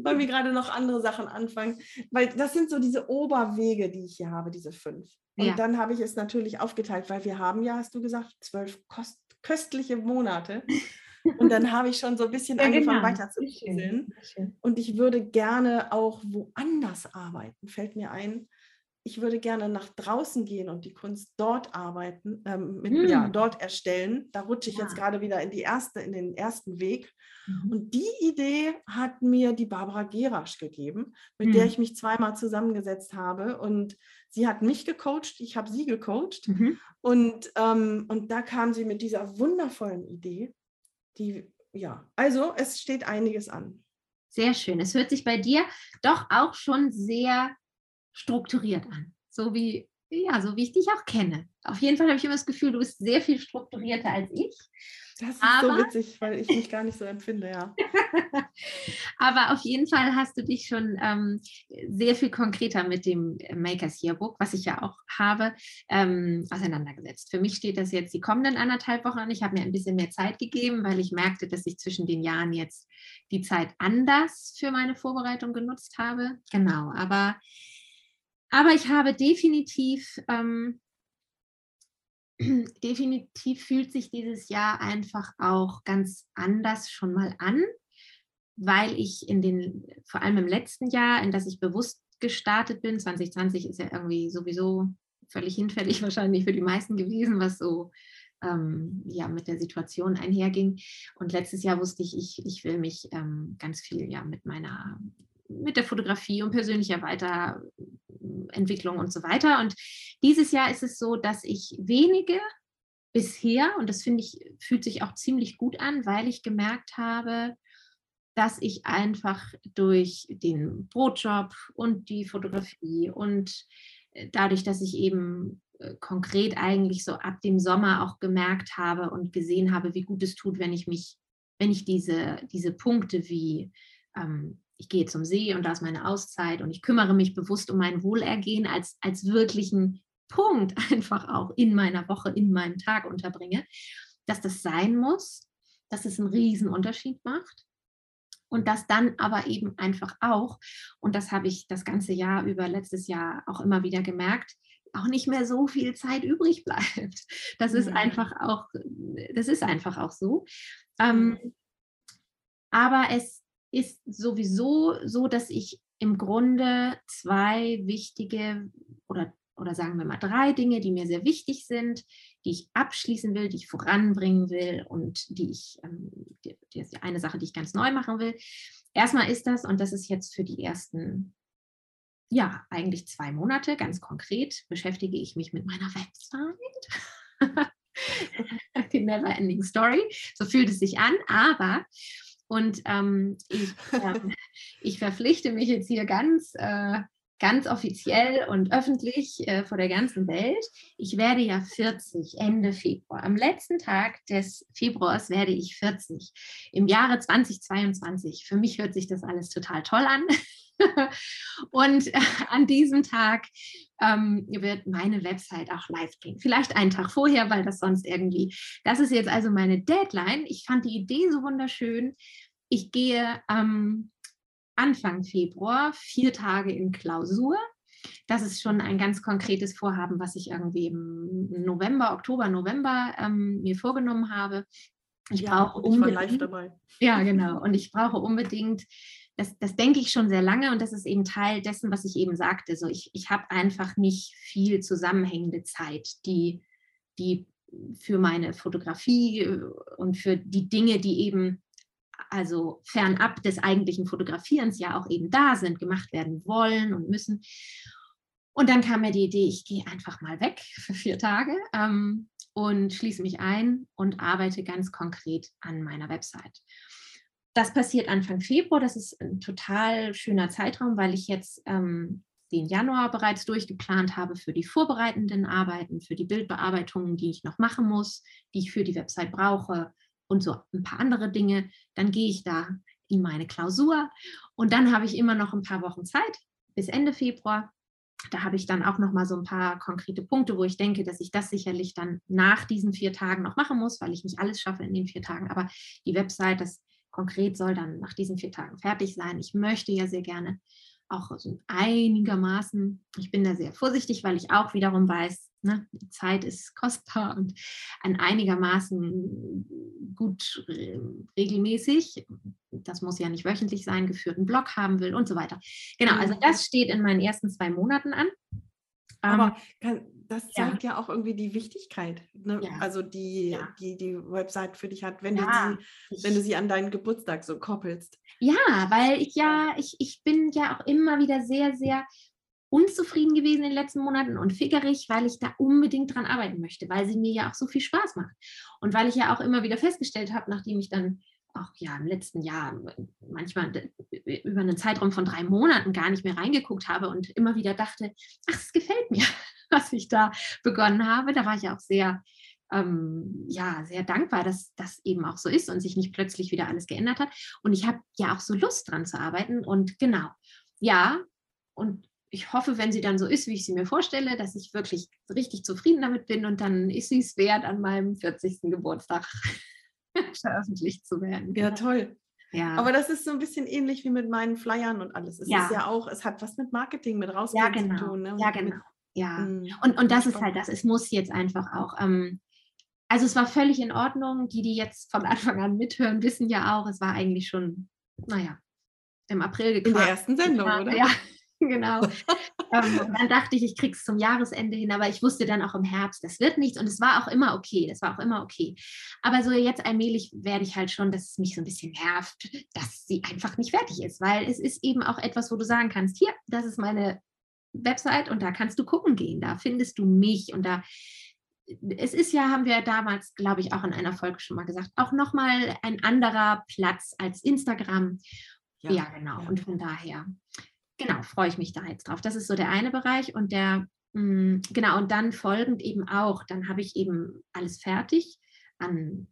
Weil wir gerade noch andere Sachen anfangen. Weil das sind so diese Oberwege, die ich hier habe, diese fünf. Und ja. dann habe ich es natürlich aufgeteilt, weil wir haben ja, hast du gesagt, zwölf kost köstliche Monate. Und dann habe ich schon so ein bisschen ja, angefangen genau. weiter zu puzzeln. Und ich würde gerne auch woanders arbeiten, fällt mir ein. Ich würde gerne nach draußen gehen und die Kunst dort arbeiten, ähm, mit, hm. ja, dort erstellen. Da rutsche ich ja. jetzt gerade wieder in die erste, in den ersten Weg. Mhm. Und die Idee hat mir die Barbara Gerasch gegeben, mit mhm. der ich mich zweimal zusammengesetzt habe. Und sie hat mich gecoacht, ich habe sie gecoacht. Mhm. Und, ähm, und da kam sie mit dieser wundervollen Idee, die, ja, also es steht einiges an. Sehr schön. Es hört sich bei dir doch auch schon sehr strukturiert an. So wie, ja, so wie ich dich auch kenne. Auf jeden Fall habe ich immer das Gefühl, du bist sehr viel strukturierter als ich. Das ist aber, so witzig, weil ich mich gar nicht so empfinde, ja. aber auf jeden Fall hast du dich schon ähm, sehr viel konkreter mit dem Makers Yearbook, was ich ja auch habe, ähm, auseinandergesetzt. Für mich steht das jetzt die kommenden anderthalb Wochen an. Ich habe mir ein bisschen mehr Zeit gegeben, weil ich merkte, dass ich zwischen den Jahren jetzt die Zeit anders für meine Vorbereitung genutzt habe. Genau, aber, aber ich habe definitiv ähm, definitiv fühlt sich dieses Jahr einfach auch ganz anders schon mal an, weil ich in den, vor allem im letzten Jahr, in das ich bewusst gestartet bin, 2020 ist ja irgendwie sowieso völlig hinfällig wahrscheinlich für die meisten gewesen, was so ähm, ja mit der Situation einherging. Und letztes Jahr wusste ich, ich, ich will mich ähm, ganz viel ja mit meiner mit der Fotografie und persönlicher Weiterentwicklung und so weiter. Und dieses Jahr ist es so, dass ich wenige bisher, und das finde ich, fühlt sich auch ziemlich gut an, weil ich gemerkt habe, dass ich einfach durch den Brotjob und die Fotografie und äh, dadurch, dass ich eben äh, konkret eigentlich so ab dem Sommer auch gemerkt habe und gesehen habe, wie gut es tut, wenn ich mich, wenn ich diese, diese Punkte wie ähm, ich gehe zum See und da ist meine Auszeit und ich kümmere mich bewusst um mein Wohlergehen als, als wirklichen Punkt einfach auch in meiner Woche, in meinem Tag unterbringe, dass das sein muss, dass es einen riesen Unterschied macht und das dann aber eben einfach auch, und das habe ich das ganze Jahr über letztes Jahr auch immer wieder gemerkt, auch nicht mehr so viel Zeit übrig bleibt. Das ist einfach auch, das ist einfach auch so. Ähm, aber es ist sowieso so, dass ich im Grunde zwei wichtige oder, oder sagen wir mal drei Dinge, die mir sehr wichtig sind, die ich abschließen will, die ich voranbringen will und die ich, ähm, die, die ist eine Sache, die ich ganz neu machen will. Erstmal ist das, und das ist jetzt für die ersten, ja, eigentlich zwei Monate, ganz konkret, beschäftige ich mich mit meiner Website. die Never Ending Story. So fühlt es sich an, aber und ähm, ich, äh, ich, verpflichte mich jetzt hier ganz äh, ganz offiziell und öffentlich äh, vor der ganzen Welt. Ich werde ja 40 Ende Februar. Am letzten Tag des Februars werde ich 40 im Jahre 2022. Für mich hört sich das alles total toll an. und äh, an diesem Tag ähm, wird meine Website auch live gehen. Vielleicht einen Tag vorher, weil das sonst irgendwie. Das ist jetzt also meine Deadline. Ich fand die Idee so wunderschön. Ich gehe am Anfang Februar vier Tage in Klausur. Das ist schon ein ganz konkretes Vorhaben, was ich irgendwie im November, Oktober, November ähm, mir vorgenommen habe. Ich ja, brauche unbedingt. Ja, genau. Und ich brauche unbedingt, das, das denke ich schon sehr lange und das ist eben Teil dessen, was ich eben sagte. So, ich, ich habe einfach nicht viel zusammenhängende Zeit, die, die für meine Fotografie äh, und für die Dinge, die eben also fernab des eigentlichen Fotografierens ja auch eben da sind, gemacht werden wollen und müssen. Und dann kam mir die Idee, ich gehe einfach mal weg für vier Tage ähm, und schließe mich ein und arbeite ganz konkret an meiner Website. Das passiert Anfang Februar. Das ist ein total schöner Zeitraum, weil ich jetzt ähm, den Januar bereits durchgeplant habe für die vorbereitenden Arbeiten, für die Bildbearbeitungen, die ich noch machen muss, die ich für die Website brauche, und so ein paar andere Dinge. Dann gehe ich da in meine Klausur und dann habe ich immer noch ein paar Wochen Zeit bis Ende Februar. Da habe ich dann auch noch mal so ein paar konkrete Punkte, wo ich denke, dass ich das sicherlich dann nach diesen vier Tagen noch machen muss, weil ich nicht alles schaffe in den vier Tagen. Aber die Website, das konkret soll dann nach diesen vier Tagen fertig sein. Ich möchte ja sehr gerne auch so einigermaßen, ich bin da sehr vorsichtig, weil ich auch wiederum weiß, ne, die Zeit ist kostbar und ein einigermaßen gut regelmäßig, das muss ja nicht wöchentlich sein, geführten Blog haben will und so weiter. Genau, also mhm. das steht in meinen ersten zwei Monaten an. Aber ähm, kann, das zeigt ja. ja. auch irgendwie die Wichtigkeit, ne? ja. also die, ja. die die Website für dich hat, wenn, du sie, wenn du sie an deinen Geburtstag so koppelst. Ja, weil ich ja, ich, ich bin ja auch immer wieder sehr, sehr unzufrieden gewesen in den letzten Monaten und fickerig, weil ich da unbedingt dran arbeiten möchte, weil sie mir ja auch so viel Spaß macht. Und weil ich ja auch immer wieder festgestellt habe, nachdem ich dann auch ja im letzten Jahr manchmal über einen Zeitraum von drei Monaten gar nicht mehr reingeguckt habe und immer wieder dachte, ach, es gefällt mir, was ich da begonnen habe. Da war ich auch sehr, ähm, ja, sehr dankbar, dass das eben auch so ist und sich nicht plötzlich wieder alles geändert hat. Und ich habe ja auch so Lust dran zu arbeiten. Und genau, ja, und ich hoffe, wenn sie dann so ist, wie ich sie mir vorstelle, dass ich wirklich richtig zufrieden damit bin und dann ist sie es wert, an meinem 40. Geburtstag veröffentlicht zu werden. Ja, genau. toll. Ja. Aber das ist so ein bisschen ähnlich wie mit meinen Flyern und alles. Es ja. ist ja auch, es hat was mit Marketing, mit rausgehen ja, genau. zu tun. Ne? Ja, genau. Ja. Hm, und, und das ist halt das, es muss jetzt einfach auch. Ähm, also es war völlig in Ordnung. Die, die jetzt von Anfang an mithören, wissen ja auch, es war eigentlich schon, naja, im April gekommen. In der ersten Sendung, oder? Ja, genau. ähm, und dann dachte ich, ich krieg's zum Jahresende hin, aber ich wusste dann auch im Herbst, das wird nichts und es war auch immer okay, das war auch immer okay. Aber so jetzt allmählich werde ich halt schon, dass es mich so ein bisschen nervt, dass sie einfach nicht fertig ist, weil es ist eben auch etwas, wo du sagen kannst, hier, das ist meine Website und da kannst du gucken gehen, da findest du mich und da es ist ja, haben wir damals, glaube ich, auch in einer Folge schon mal gesagt, auch nochmal ein anderer Platz als Instagram. Ja, ja genau. Ja. Und von daher genau, freue ich mich da jetzt drauf. Das ist so der eine Bereich und der Mm, genau, und dann folgend eben auch, dann habe ich eben alles fertig an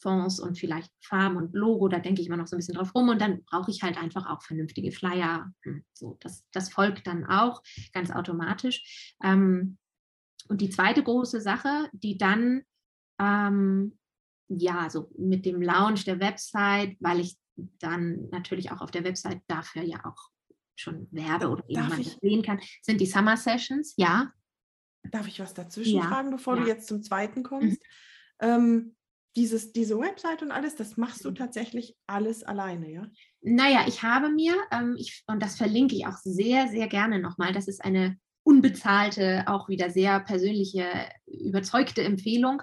Fonds und vielleicht Farben und Logo, da denke ich immer noch so ein bisschen drauf rum und dann brauche ich halt einfach auch vernünftige Flyer. Hm, so, das, das folgt dann auch ganz automatisch. Ähm, und die zweite große Sache, die dann ähm, ja so mit dem Launch der Website, weil ich dann natürlich auch auf der Website dafür ja auch schon werbe oder jemand man sehen kann, sind die Summer Sessions, ja. Darf ich was dazwischen ja. fragen, bevor ja. du jetzt zum zweiten kommst? Mhm. Ähm, dieses, diese Website und alles, das machst du mhm. tatsächlich alles alleine, ja? Naja, ich habe mir, ähm, ich, und das verlinke ich auch sehr, sehr gerne nochmal, das ist eine unbezahlte, auch wieder sehr persönliche, überzeugte Empfehlung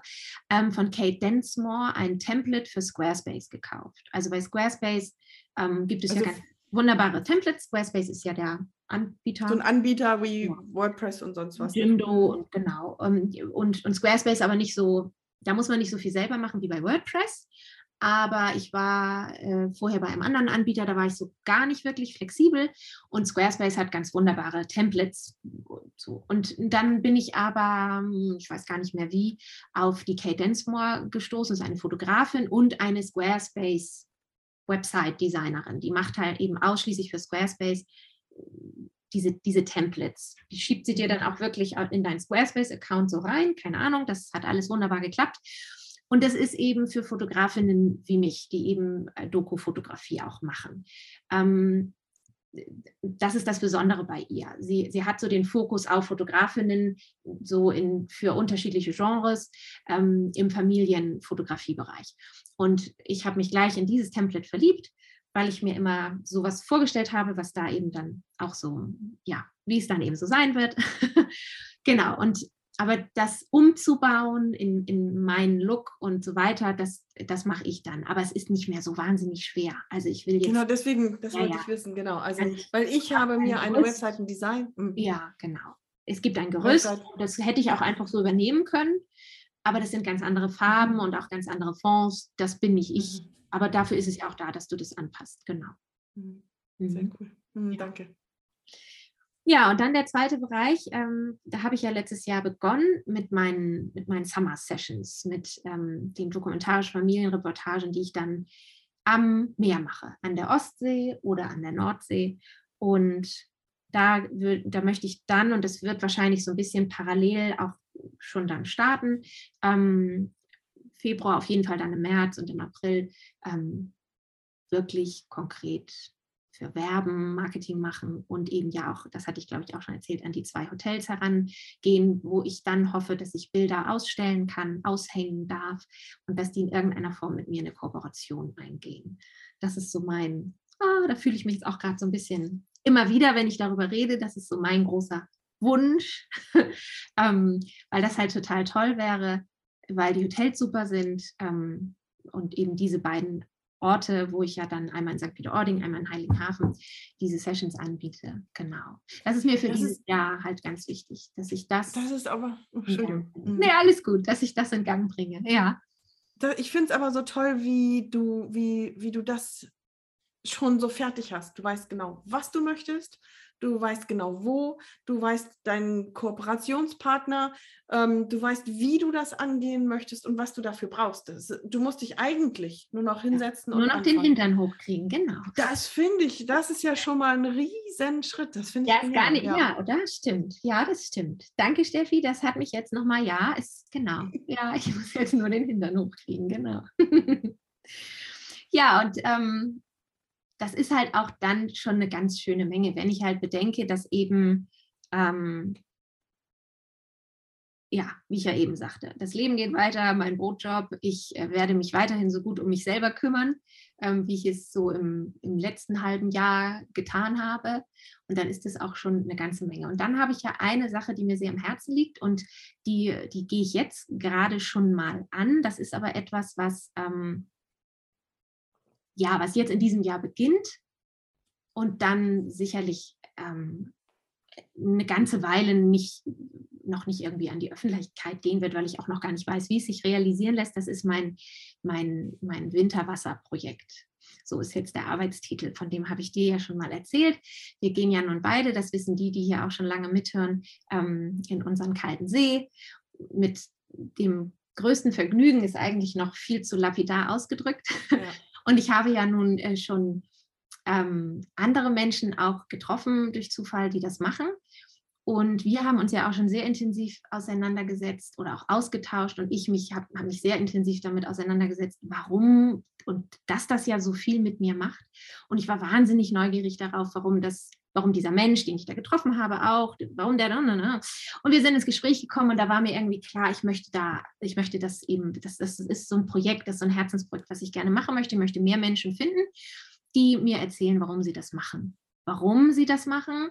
ähm, von Kate Densmore, ein Template für Squarespace gekauft. Also bei Squarespace ähm, gibt es also ja ganz wunderbare Templates. Squarespace ist ja der Anbieter. So ein Anbieter wie ja. WordPress und sonst was. Jimdo und genau. Ähm, und, und Squarespace aber nicht so, da muss man nicht so viel selber machen wie bei WordPress. Aber ich war äh, vorher bei einem anderen Anbieter, da war ich so gar nicht wirklich flexibel. Und Squarespace hat ganz wunderbare Templates. Und, so. und dann bin ich aber, hm, ich weiß gar nicht mehr wie, auf die Kate Densmore gestoßen. Das ist eine Fotografin und eine Squarespace Website-Designerin. Die macht halt eben ausschließlich für Squarespace diese, diese Templates. Die schiebt sie dir dann auch wirklich in deinen Squarespace-Account so rein. Keine Ahnung, das hat alles wunderbar geklappt. Und das ist eben für Fotografinnen wie mich, die eben äh, Doku-Fotografie auch machen. Ähm, das ist das Besondere bei ihr. Sie, sie hat so den Fokus auf Fotografinnen so in, für unterschiedliche Genres ähm, im Familienfotografiebereich. Und ich habe mich gleich in dieses Template verliebt, weil ich mir immer sowas vorgestellt habe, was da eben dann auch so, ja, wie es dann eben so sein wird. genau. Und aber das umzubauen in, in meinen Look und so weiter, das, das mache ich dann. Aber es ist nicht mehr so wahnsinnig schwer. Also ich will jetzt. Genau, deswegen, das ja, wollte ja. ich wissen, genau. Also, also weil ich habe mir eine Webseite Design. Mhm. Ja, genau. Es gibt ein Gerüst, Website. das hätte ich auch einfach so übernehmen können. Aber das sind ganz andere Farben mhm. und auch ganz andere Fonds. Das bin nicht ich. Mhm. Aber dafür ist es ja auch da, dass du das anpasst. Genau. Mhm. Sehr mhm. cool. Mhm, ja. Danke. Ja, und dann der zweite Bereich, ähm, da habe ich ja letztes Jahr begonnen mit meinen, mit meinen Summer Sessions, mit ähm, den dokumentarischen Familienreportagen, die ich dann am Meer mache, an der Ostsee oder an der Nordsee. Und da, da möchte ich dann, und das wird wahrscheinlich so ein bisschen parallel auch schon dann starten, ähm, Februar auf jeden Fall dann im März und im April ähm, wirklich konkret für Werben, Marketing machen und eben ja auch, das hatte ich glaube ich auch schon erzählt, an die zwei Hotels herangehen, wo ich dann hoffe, dass ich Bilder ausstellen kann, aushängen darf und dass die in irgendeiner Form mit mir eine Kooperation eingehen. Das ist so mein, ah, da fühle ich mich jetzt auch gerade so ein bisschen immer wieder, wenn ich darüber rede, das ist so mein großer Wunsch, ähm, weil das halt total toll wäre, weil die Hotels super sind ähm, und eben diese beiden Orte, wo ich ja dann einmal in St. Peter-Ording, einmal in Heiligenhafen diese Sessions anbiete. Genau. Das ist mir für das dieses ist, Jahr halt ganz wichtig, dass ich das. Das ist aber. Oh, Entschuldigung. Mhm. Nee, alles gut, dass ich das in Gang bringe. Ja. Ich finde es aber so toll, wie du, wie, wie du das schon so fertig hast. Du weißt genau, was du möchtest du weißt genau wo, du weißt deinen Kooperationspartner, ähm, du weißt, wie du das angehen möchtest und was du dafür brauchst. Das, du musst dich eigentlich nur noch hinsetzen ja, nur noch anfangen. den Hintern hochkriegen, genau. Das finde ich, das ist ja schon mal ein riesen Schritt. Das finde ich ja, gar nicht, ja. ja, oder? Stimmt. Ja, das stimmt. Danke, Steffi. Das hat mich jetzt nochmal, ja, ist genau. Ja, ich muss jetzt nur den Hintern hochkriegen, genau. ja, und ähm, das ist halt auch dann schon eine ganz schöne Menge, wenn ich halt bedenke, dass eben, ähm, ja, wie ich ja eben sagte, das Leben geht weiter, mein Brotjob, ich äh, werde mich weiterhin so gut um mich selber kümmern, ähm, wie ich es so im, im letzten halben Jahr getan habe. Und dann ist das auch schon eine ganze Menge. Und dann habe ich ja eine Sache, die mir sehr am Herzen liegt und die, die gehe ich jetzt gerade schon mal an. Das ist aber etwas, was ähm, ja, was jetzt in diesem Jahr beginnt und dann sicherlich ähm, eine ganze Weile nicht, noch nicht irgendwie an die Öffentlichkeit gehen wird, weil ich auch noch gar nicht weiß, wie es sich realisieren lässt. Das ist mein, mein, mein Winterwasserprojekt. So ist jetzt der Arbeitstitel, von dem habe ich dir ja schon mal erzählt. Wir gehen ja nun beide, das wissen die, die hier auch schon lange mithören, ähm, in unseren kalten See mit dem größten Vergnügen ist eigentlich noch viel zu lapidar ausgedrückt. Ja. Und ich habe ja nun äh, schon ähm, andere Menschen auch getroffen durch Zufall, die das machen. Und wir haben uns ja auch schon sehr intensiv auseinandergesetzt oder auch ausgetauscht. Und ich mich habe hab mich sehr intensiv damit auseinandergesetzt, warum und dass das ja so viel mit mir macht. Und ich war wahnsinnig neugierig darauf, warum das, warum dieser Mensch, den ich da getroffen habe, auch, warum der, ne, ne. und wir sind ins Gespräch gekommen und da war mir irgendwie klar, ich möchte da, ich möchte das eben, das, das ist so ein Projekt, das ist so ein Herzensprojekt, was ich gerne machen möchte. Ich möchte mehr Menschen finden, die mir erzählen, warum sie das machen. Warum sie das machen,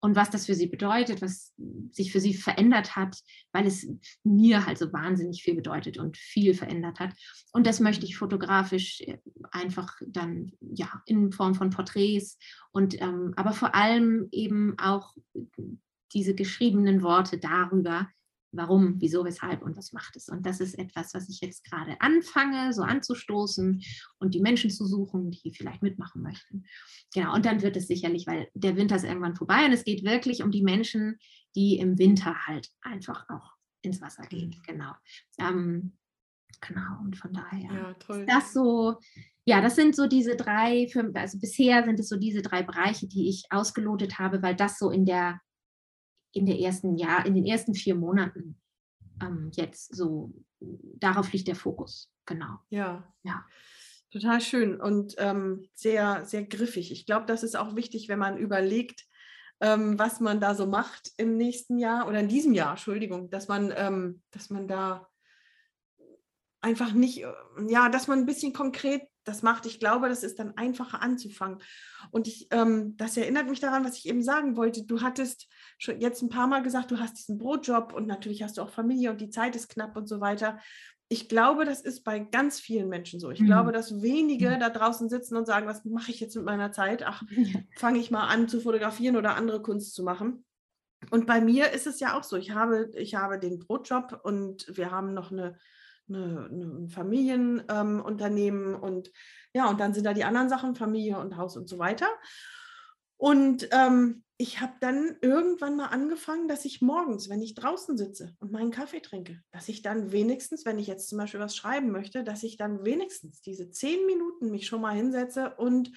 und was das für sie bedeutet, was sich für sie verändert hat, weil es mir halt so wahnsinnig viel bedeutet und viel verändert hat. Und das möchte ich fotografisch äh, einfach dann ja in Form von Porträts und ähm, aber vor allem eben auch diese geschriebenen Worte darüber, warum, wieso, weshalb und was macht es. Und das ist etwas, was ich jetzt gerade anfange, so anzustoßen und die Menschen zu suchen, die vielleicht mitmachen möchten. Genau, und dann wird es sicherlich, weil der Winter ist irgendwann vorbei und es geht wirklich um die Menschen, die im Winter halt einfach auch ins Wasser gehen. Mhm. Genau. Ähm, genau, und von daher ja, toll. das so, ja, das sind so diese drei, also bisher sind es so diese drei Bereiche, die ich ausgelotet habe, weil das so in der in der ersten Jahr, in den ersten vier Monaten ähm, jetzt so, darauf liegt der Fokus. Genau. Ja. Ja. Total schön und ähm, sehr, sehr griffig. Ich glaube, das ist auch wichtig, wenn man überlegt, ähm, was man da so macht im nächsten Jahr oder in diesem Jahr, Entschuldigung, dass man, ähm, dass man da einfach nicht, ja, dass man ein bisschen konkret das macht. Ich glaube, das ist dann einfacher anzufangen. Und ich, ähm, das erinnert mich daran, was ich eben sagen wollte. Du hattest schon jetzt ein paar Mal gesagt, du hast diesen Brotjob und natürlich hast du auch Familie und die Zeit ist knapp und so weiter. Ich glaube, das ist bei ganz vielen Menschen so. Ich mhm. glaube, dass wenige mhm. da draußen sitzen und sagen, was mache ich jetzt mit meiner Zeit? Ach, fange ich mal an zu fotografieren oder andere Kunst zu machen. Und bei mir ist es ja auch so. Ich habe, ich habe den Brotjob und wir haben noch eine eine, eine Familienunternehmen ähm, und ja, und dann sind da die anderen Sachen, Familie und Haus und so weiter. Und ähm, ich habe dann irgendwann mal angefangen, dass ich morgens, wenn ich draußen sitze und meinen Kaffee trinke, dass ich dann wenigstens, wenn ich jetzt zum Beispiel was schreiben möchte, dass ich dann wenigstens diese zehn Minuten mich schon mal hinsetze und,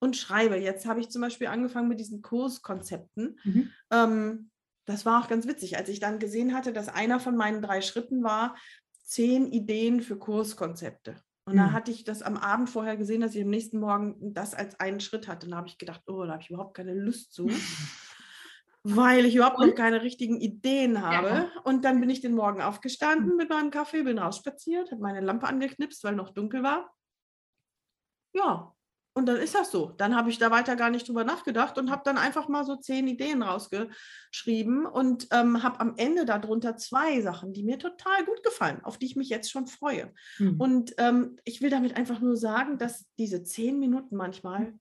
und schreibe. Jetzt habe ich zum Beispiel angefangen mit diesen Kurskonzepten. Mhm. Ähm, das war auch ganz witzig, als ich dann gesehen hatte, dass einer von meinen drei Schritten war, zehn Ideen für Kurskonzepte. Und mhm. da hatte ich das am Abend vorher gesehen, dass ich am nächsten Morgen das als einen Schritt hatte. Und da habe ich gedacht, oh, da habe ich überhaupt keine Lust zu, weil ich überhaupt noch keine richtigen Ideen habe. Ja. Und dann bin ich den Morgen aufgestanden mhm. mit meinem Kaffee, bin rausspaziert, habe meine Lampe angeknipst, weil noch dunkel war. Ja, und dann ist das so. Dann habe ich da weiter gar nicht drüber nachgedacht und habe dann einfach mal so zehn Ideen rausgeschrieben und ähm, habe am Ende darunter zwei Sachen, die mir total gut gefallen, auf die ich mich jetzt schon freue. Mhm. Und ähm, ich will damit einfach nur sagen, dass diese zehn Minuten manchmal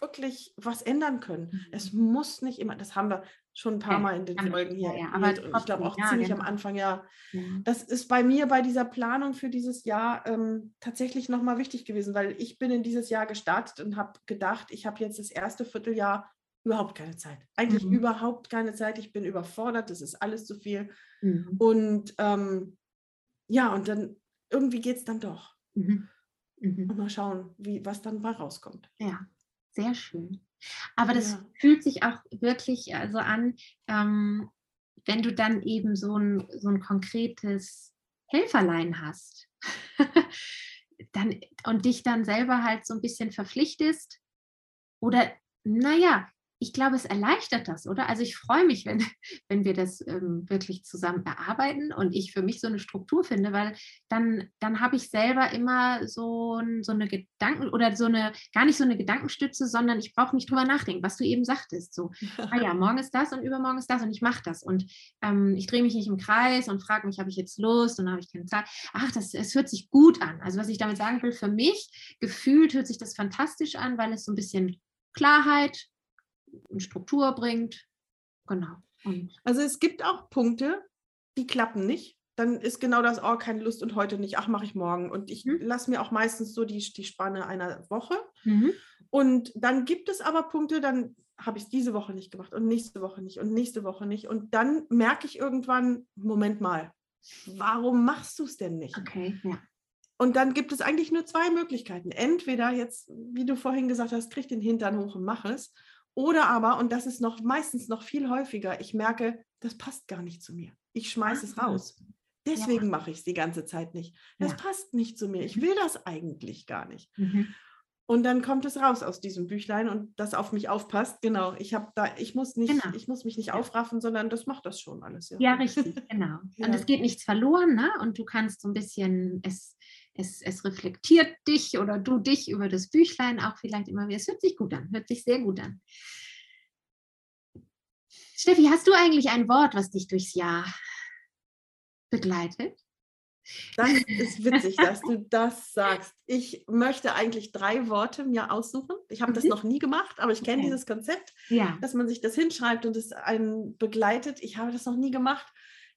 wirklich was ändern können. Mhm. Es muss nicht immer, das haben wir schon ein paar Mal in den Folgen hier. Ja, aber ich glaube auch ja, ziemlich genau. am Anfang, ja. ja. Das ist bei mir bei dieser Planung für dieses Jahr ähm, tatsächlich nochmal wichtig gewesen, weil ich bin in dieses Jahr gestartet und habe gedacht, ich habe jetzt das erste Vierteljahr überhaupt keine Zeit. Eigentlich mhm. überhaupt keine Zeit. Ich bin überfordert, das ist alles zu viel. Mhm. Und ähm, ja, und dann irgendwie geht es dann doch. Mhm. mhm. Und mal schauen, wie, was dann mal rauskommt. Ja, sehr schön. Aber das ja. fühlt sich auch wirklich äh, so an, ähm, wenn du dann eben so ein, so ein konkretes Helferlein hast dann, und dich dann selber halt so ein bisschen verpflichtest oder naja, ich glaube, es erleichtert das, oder? Also ich freue mich, wenn, wenn wir das ähm, wirklich zusammen erarbeiten und ich für mich so eine Struktur finde, weil dann, dann habe ich selber immer so, so eine Gedanken oder so eine, gar nicht so eine Gedankenstütze, sondern ich brauche nicht drüber nachdenken, was du eben sagtest. So, ah ja, morgen ist das und übermorgen ist das und ich mache das. Und ähm, ich drehe mich nicht im Kreis und frage mich, habe ich jetzt Lust und habe ich keine Zeit. Ach, das, es hört sich gut an. Also was ich damit sagen will, für mich gefühlt hört sich das fantastisch an, weil es so ein bisschen Klarheit, Struktur bringt. Genau. Und also es gibt auch Punkte, die klappen nicht. Dann ist genau das, oh, keine Lust und heute nicht, ach, mache ich morgen. Und ich mhm. lasse mir auch meistens so die, die Spanne einer Woche. Mhm. Und dann gibt es aber Punkte, dann habe ich es diese Woche nicht gemacht und nächste Woche nicht und nächste Woche nicht. Und dann merke ich irgendwann, Moment mal, warum machst du es denn nicht? Okay, ja. Und dann gibt es eigentlich nur zwei Möglichkeiten. Entweder jetzt, wie du vorhin gesagt hast, krieg den Hintern hoch und mach es. Oder aber, und das ist noch meistens noch viel häufiger, ich merke, das passt gar nicht zu mir. Ich schmeiße es ah. raus. Deswegen ja. mache ich es die ganze Zeit nicht. Das ja. passt nicht zu mir. Ich will das eigentlich gar nicht. Mhm. Und dann kommt es raus aus diesem Büchlein und das auf mich aufpasst. Genau, ich habe da, ich muss nicht, genau. ich muss mich nicht aufraffen, sondern das macht das schon alles. Ja, ja richtig, genau. Und es geht nichts verloren, ne? Und du kannst so ein bisschen, es, es, es reflektiert dich oder du dich über das Büchlein auch vielleicht immer wieder. Es hört sich gut an, hört sich sehr gut an. Steffi, hast du eigentlich ein Wort, was dich durchs Jahr begleitet? Das ist witzig, dass du das sagst. Ich möchte eigentlich drei Worte mir aussuchen. Ich habe mhm. das noch nie gemacht, aber ich kenne okay. dieses Konzept, ja. dass man sich das hinschreibt und es einen begleitet. Ich habe das noch nie gemacht.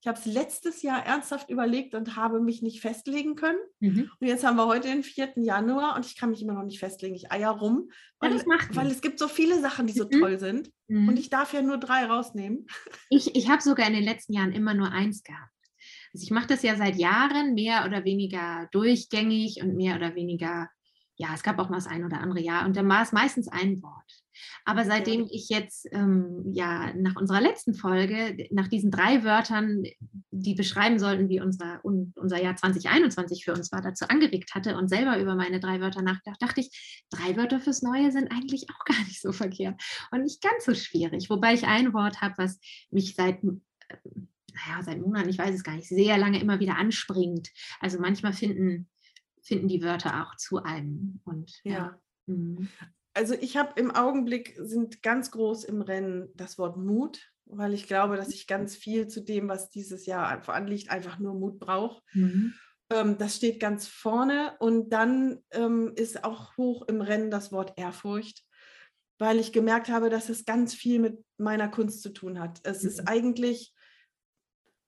Ich habe es letztes Jahr ernsthaft überlegt und habe mich nicht festlegen können. Mhm. Und jetzt haben wir heute den 4. Januar und ich kann mich immer noch nicht festlegen. Ich eier rum, weil, ja, weil es gibt so viele Sachen, die so mhm. toll sind. Mhm. Und ich darf ja nur drei rausnehmen. Ich, ich habe sogar in den letzten Jahren immer nur eins gehabt. Also ich mache das ja seit Jahren mehr oder weniger durchgängig und mehr oder weniger, ja, es gab auch mal das ein oder andere Jahr und dann war es meistens ein Wort. Aber seitdem ich jetzt ähm, ja nach unserer letzten Folge, nach diesen drei Wörtern, die beschreiben sollten, wie unser, un, unser Jahr 2021 für uns war, dazu angeregt hatte und selber über meine drei Wörter nachgedacht, dachte ich, drei Wörter fürs Neue sind eigentlich auch gar nicht so verkehrt und nicht ganz so schwierig. Wobei ich ein Wort habe, was mich seit äh, naja, seit Monaten, ich weiß es gar nicht, sehr lange immer wieder anspringt. Also manchmal finden, finden die Wörter auch zu einem. Und, ja. ja. Mhm. Also ich habe im Augenblick, sind ganz groß im Rennen das Wort Mut, weil ich glaube, dass ich ganz viel zu dem, was dieses Jahr anliegt, einfach nur Mut brauche. Mhm. Ähm, das steht ganz vorne. Und dann ähm, ist auch hoch im Rennen das Wort Ehrfurcht weil ich gemerkt habe, dass es ganz viel mit meiner Kunst zu tun hat. Es mhm. ist eigentlich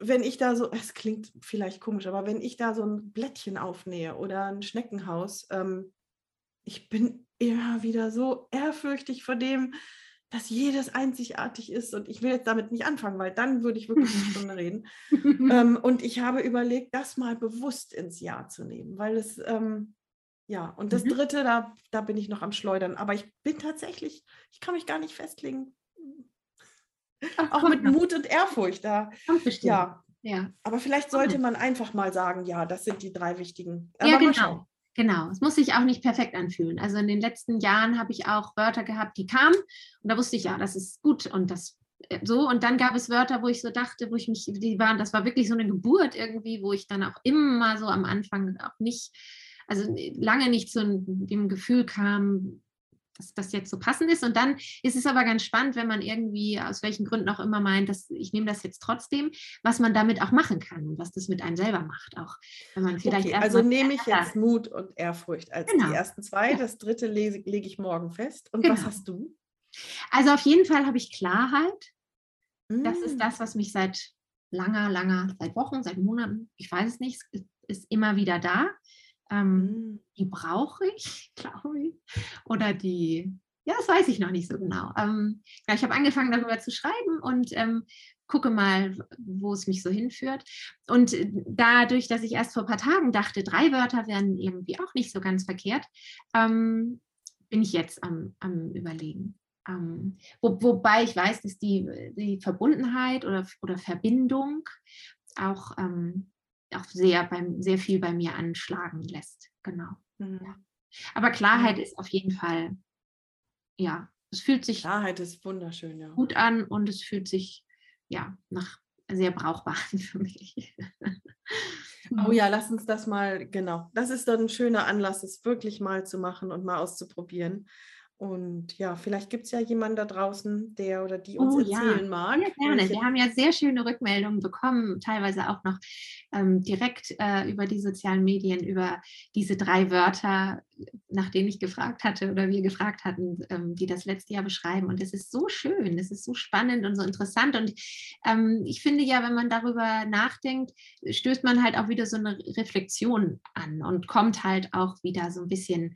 wenn ich da so, es klingt vielleicht komisch, aber wenn ich da so ein Blättchen aufnähe oder ein Schneckenhaus, ähm, ich bin immer wieder so ehrfürchtig vor dem, dass jedes einzigartig ist und ich will jetzt damit nicht anfangen, weil dann würde ich wirklich eine Stunde reden. ähm, und ich habe überlegt, das mal bewusst ins Jahr zu nehmen, weil es, ähm, ja, und das mhm. dritte, da, da bin ich noch am Schleudern, aber ich bin tatsächlich, ich kann mich gar nicht festlegen, auch mit Mut und Ehrfurcht da. Ja. ja. Aber vielleicht sollte man einfach mal sagen, ja, das sind die drei wichtigen. Aber ja, genau. Genau, es muss sich auch nicht perfekt anfühlen. Also in den letzten Jahren habe ich auch Wörter gehabt, die kamen und da wusste ich, ja, das ist gut und das äh, so. Und dann gab es Wörter, wo ich so dachte, wo ich mich, die waren, das war wirklich so eine Geburt irgendwie, wo ich dann auch immer so am Anfang auch nicht, also lange nicht zu dem Gefühl kam, dass das jetzt so passend ist. Und dann ist es aber ganz spannend, wenn man irgendwie aus welchen Gründen auch immer meint, dass ich nehme das jetzt trotzdem, was man damit auch machen kann und was das mit einem selber macht. Auch wenn man vielleicht okay, also nehme ich jetzt Mut und Ehrfurcht als genau. die ersten zwei. Das dritte lese, lege ich morgen fest. Und genau. was hast du? Also auf jeden Fall habe ich Klarheit. Mm. Das ist mm. das, was mich seit langer, langer, seit Wochen, seit Monaten, ich weiß es nicht, ist immer wieder da. Ähm, mhm. Die brauche ich, glaube ich. Oder die, ja, das weiß ich noch nicht so genau. Ähm, ja, ich habe angefangen darüber zu schreiben und ähm, gucke mal, wo es mich so hinführt. Und äh, dadurch, dass ich erst vor ein paar Tagen dachte, drei Wörter wären irgendwie auch nicht so ganz verkehrt, ähm, bin ich jetzt am, am Überlegen. Ähm, wo, wobei ich weiß, dass die, die Verbundenheit oder, oder Verbindung auch ähm, auch sehr, beim, sehr viel bei mir anschlagen lässt. Genau. Mhm. Ja. Aber Klarheit mhm. ist auf jeden Fall, ja, es fühlt sich Klarheit ist wunderschön, ja. gut an und es fühlt sich ja nach sehr brauchbar an für mich. Oh ja, lass uns das mal, genau. Das ist dann ein schöner Anlass, es wirklich mal zu machen und mal auszuprobieren. Und ja, vielleicht gibt es ja jemanden da draußen, der oder die uns oh, erzählen ja. mag. Ja, gerne. Wir haben ja sehr schöne Rückmeldungen bekommen, teilweise auch noch ähm, direkt äh, über die sozialen Medien, über diese drei Wörter, nach denen ich gefragt hatte oder wir gefragt hatten, ähm, die das letzte Jahr beschreiben. Und es ist so schön, es ist so spannend und so interessant. Und ähm, ich finde ja, wenn man darüber nachdenkt, stößt man halt auch wieder so eine Reflexion an und kommt halt auch wieder so ein bisschen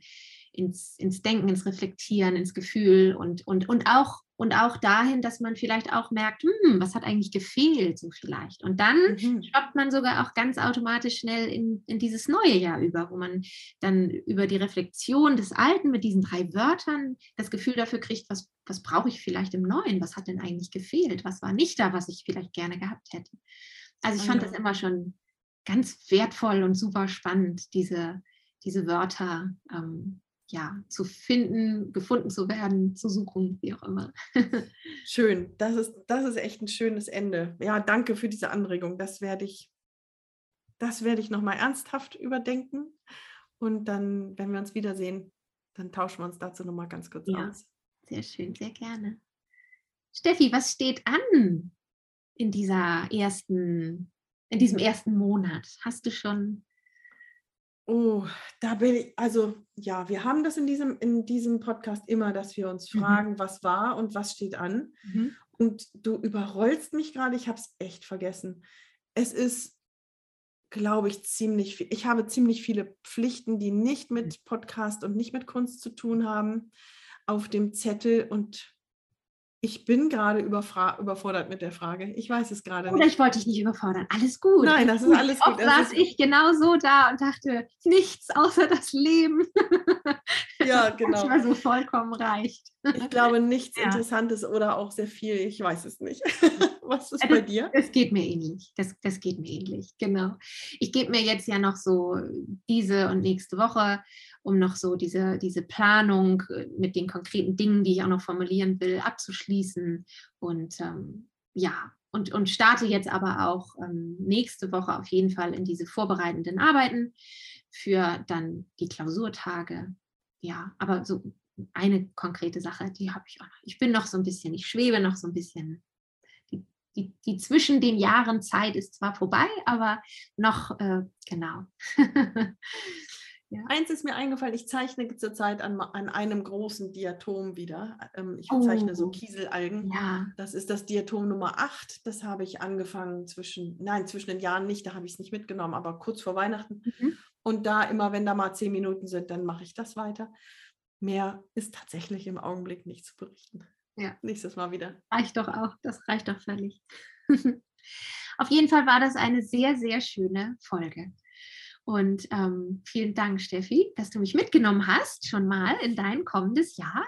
ins, ins Denken, ins Reflektieren, ins Gefühl und, und, und, auch, und auch dahin, dass man vielleicht auch merkt, hm, was hat eigentlich gefehlt, so vielleicht. Und dann mhm. stoppt man sogar auch ganz automatisch schnell in, in dieses neue Jahr über, wo man dann über die Reflexion des Alten mit diesen drei Wörtern das Gefühl dafür kriegt, was, was brauche ich vielleicht im Neuen, was hat denn eigentlich gefehlt, was war nicht da, was ich vielleicht gerne gehabt hätte. Also ich fand das immer schon ganz wertvoll und super spannend, diese, diese Wörter ähm, ja, zu finden, gefunden zu werden, zu suchen, wie auch immer. Schön, das ist, das ist echt ein schönes Ende. Ja, danke für diese Anregung. Das werde ich, das werde ich nochmal ernsthaft überdenken. Und dann, wenn wir uns wiedersehen, dann tauschen wir uns dazu nochmal ganz kurz ja, aus. Sehr schön, sehr gerne. Steffi, was steht an in dieser ersten, in diesem ersten Monat? Hast du schon Oh, da bin ich, also ja, wir haben das in diesem, in diesem Podcast immer, dass wir uns mhm. fragen, mhm. was war und was steht an. Mhm. Und du überrollst mich gerade, ich habe es echt vergessen. Es ist, glaube ich, ziemlich viel. Ich habe ziemlich viele Pflichten, die nicht mit mhm. Podcast und nicht mit Kunst zu tun haben, auf dem Zettel und ich bin gerade überfordert mit der Frage. Ich weiß es gerade nicht. Oder ich wollte dich nicht überfordern. Alles gut. Nein, das ist alles gut. Oft saß ich genau so da und dachte, nichts außer das Leben. Ja, genau. Manchmal so vollkommen reicht. Ich glaube, nichts ja. Interessantes oder auch sehr viel. Ich weiß es nicht. Was ist das, bei dir? Das geht mir ähnlich. Das, das geht mir ähnlich, genau. Ich gebe mir jetzt ja noch so diese und nächste Woche um noch so diese, diese Planung äh, mit den konkreten Dingen, die ich auch noch formulieren will, abzuschließen. Und ähm, ja, und, und starte jetzt aber auch ähm, nächste Woche auf jeden Fall in diese vorbereitenden Arbeiten für dann die Klausurtage. Ja, aber so eine konkrete Sache, die habe ich auch noch. Ich bin noch so ein bisschen, ich schwebe noch so ein bisschen. Die, die, die zwischen den Jahren Zeit ist zwar vorbei, aber noch, äh, genau. Ja. Eins ist mir eingefallen, ich zeichne zurzeit an, an einem großen Diatom wieder. Ähm, ich zeichne oh. so Kieselalgen. Ja. Das ist das Diatom Nummer 8. Das habe ich angefangen zwischen, nein, zwischen den Jahren nicht, da habe ich es nicht mitgenommen, aber kurz vor Weihnachten. Mhm. Und da immer, wenn da mal zehn Minuten sind, dann mache ich das weiter. Mehr ist tatsächlich im Augenblick nicht zu berichten. Ja. Nächstes Mal wieder. Reicht doch auch, das reicht doch völlig. Auf jeden Fall war das eine sehr, sehr schöne Folge. Und ähm, vielen Dank, Steffi, dass du mich mitgenommen hast, schon mal in dein kommendes Jahr.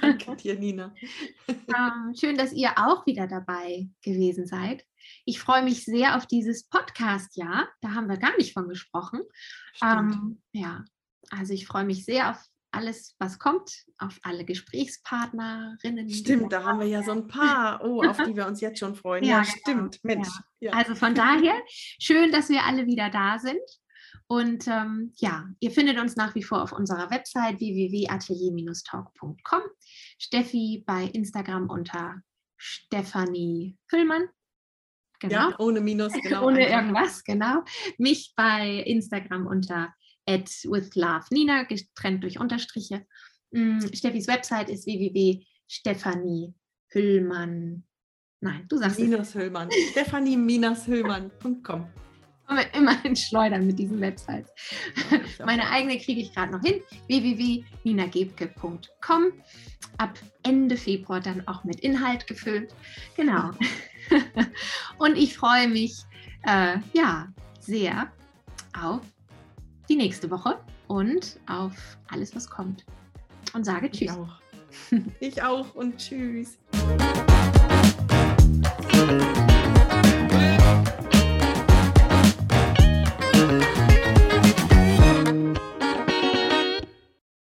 Danke dir, Nina. ähm, schön, dass ihr auch wieder dabei gewesen seid. Ich freue mich sehr auf dieses Podcast-Jahr. Da haben wir gar nicht von gesprochen. Ähm, ja, also ich freue mich sehr auf alles, was kommt, auf alle Gesprächspartnerinnen. Stimmt, da haben wir ja so ein paar, oh, auf die wir uns jetzt schon freuen. Ja, ja stimmt, Mensch. Ja. Also von daher, schön, dass wir alle wieder da sind. Und ähm, ja, ihr findet uns nach wie vor auf unserer Website www.atelier-talk.com. Steffi bei Instagram unter Stefanie Hüllmann. Genau. Ja, ohne Minus, genau. ohne irgendwas, genau. Mich bei Instagram unter at with love Nina, getrennt durch Unterstriche. Mm, Steffis Website ist www.stefanie-hüllmann. Nein, du sagst Minus es. Hüllmann. Stefanie-hüllmann.com immer in Schleudern mit diesen Websites. Meine eigene kriege ich gerade noch hin. www.ninagebke.com. Ab Ende Februar dann auch mit Inhalt gefüllt. Genau. Und ich freue mich äh, ja sehr auf die nächste Woche und auf alles, was kommt. Und sage Tschüss. Ich auch. Ich auch und Tschüss.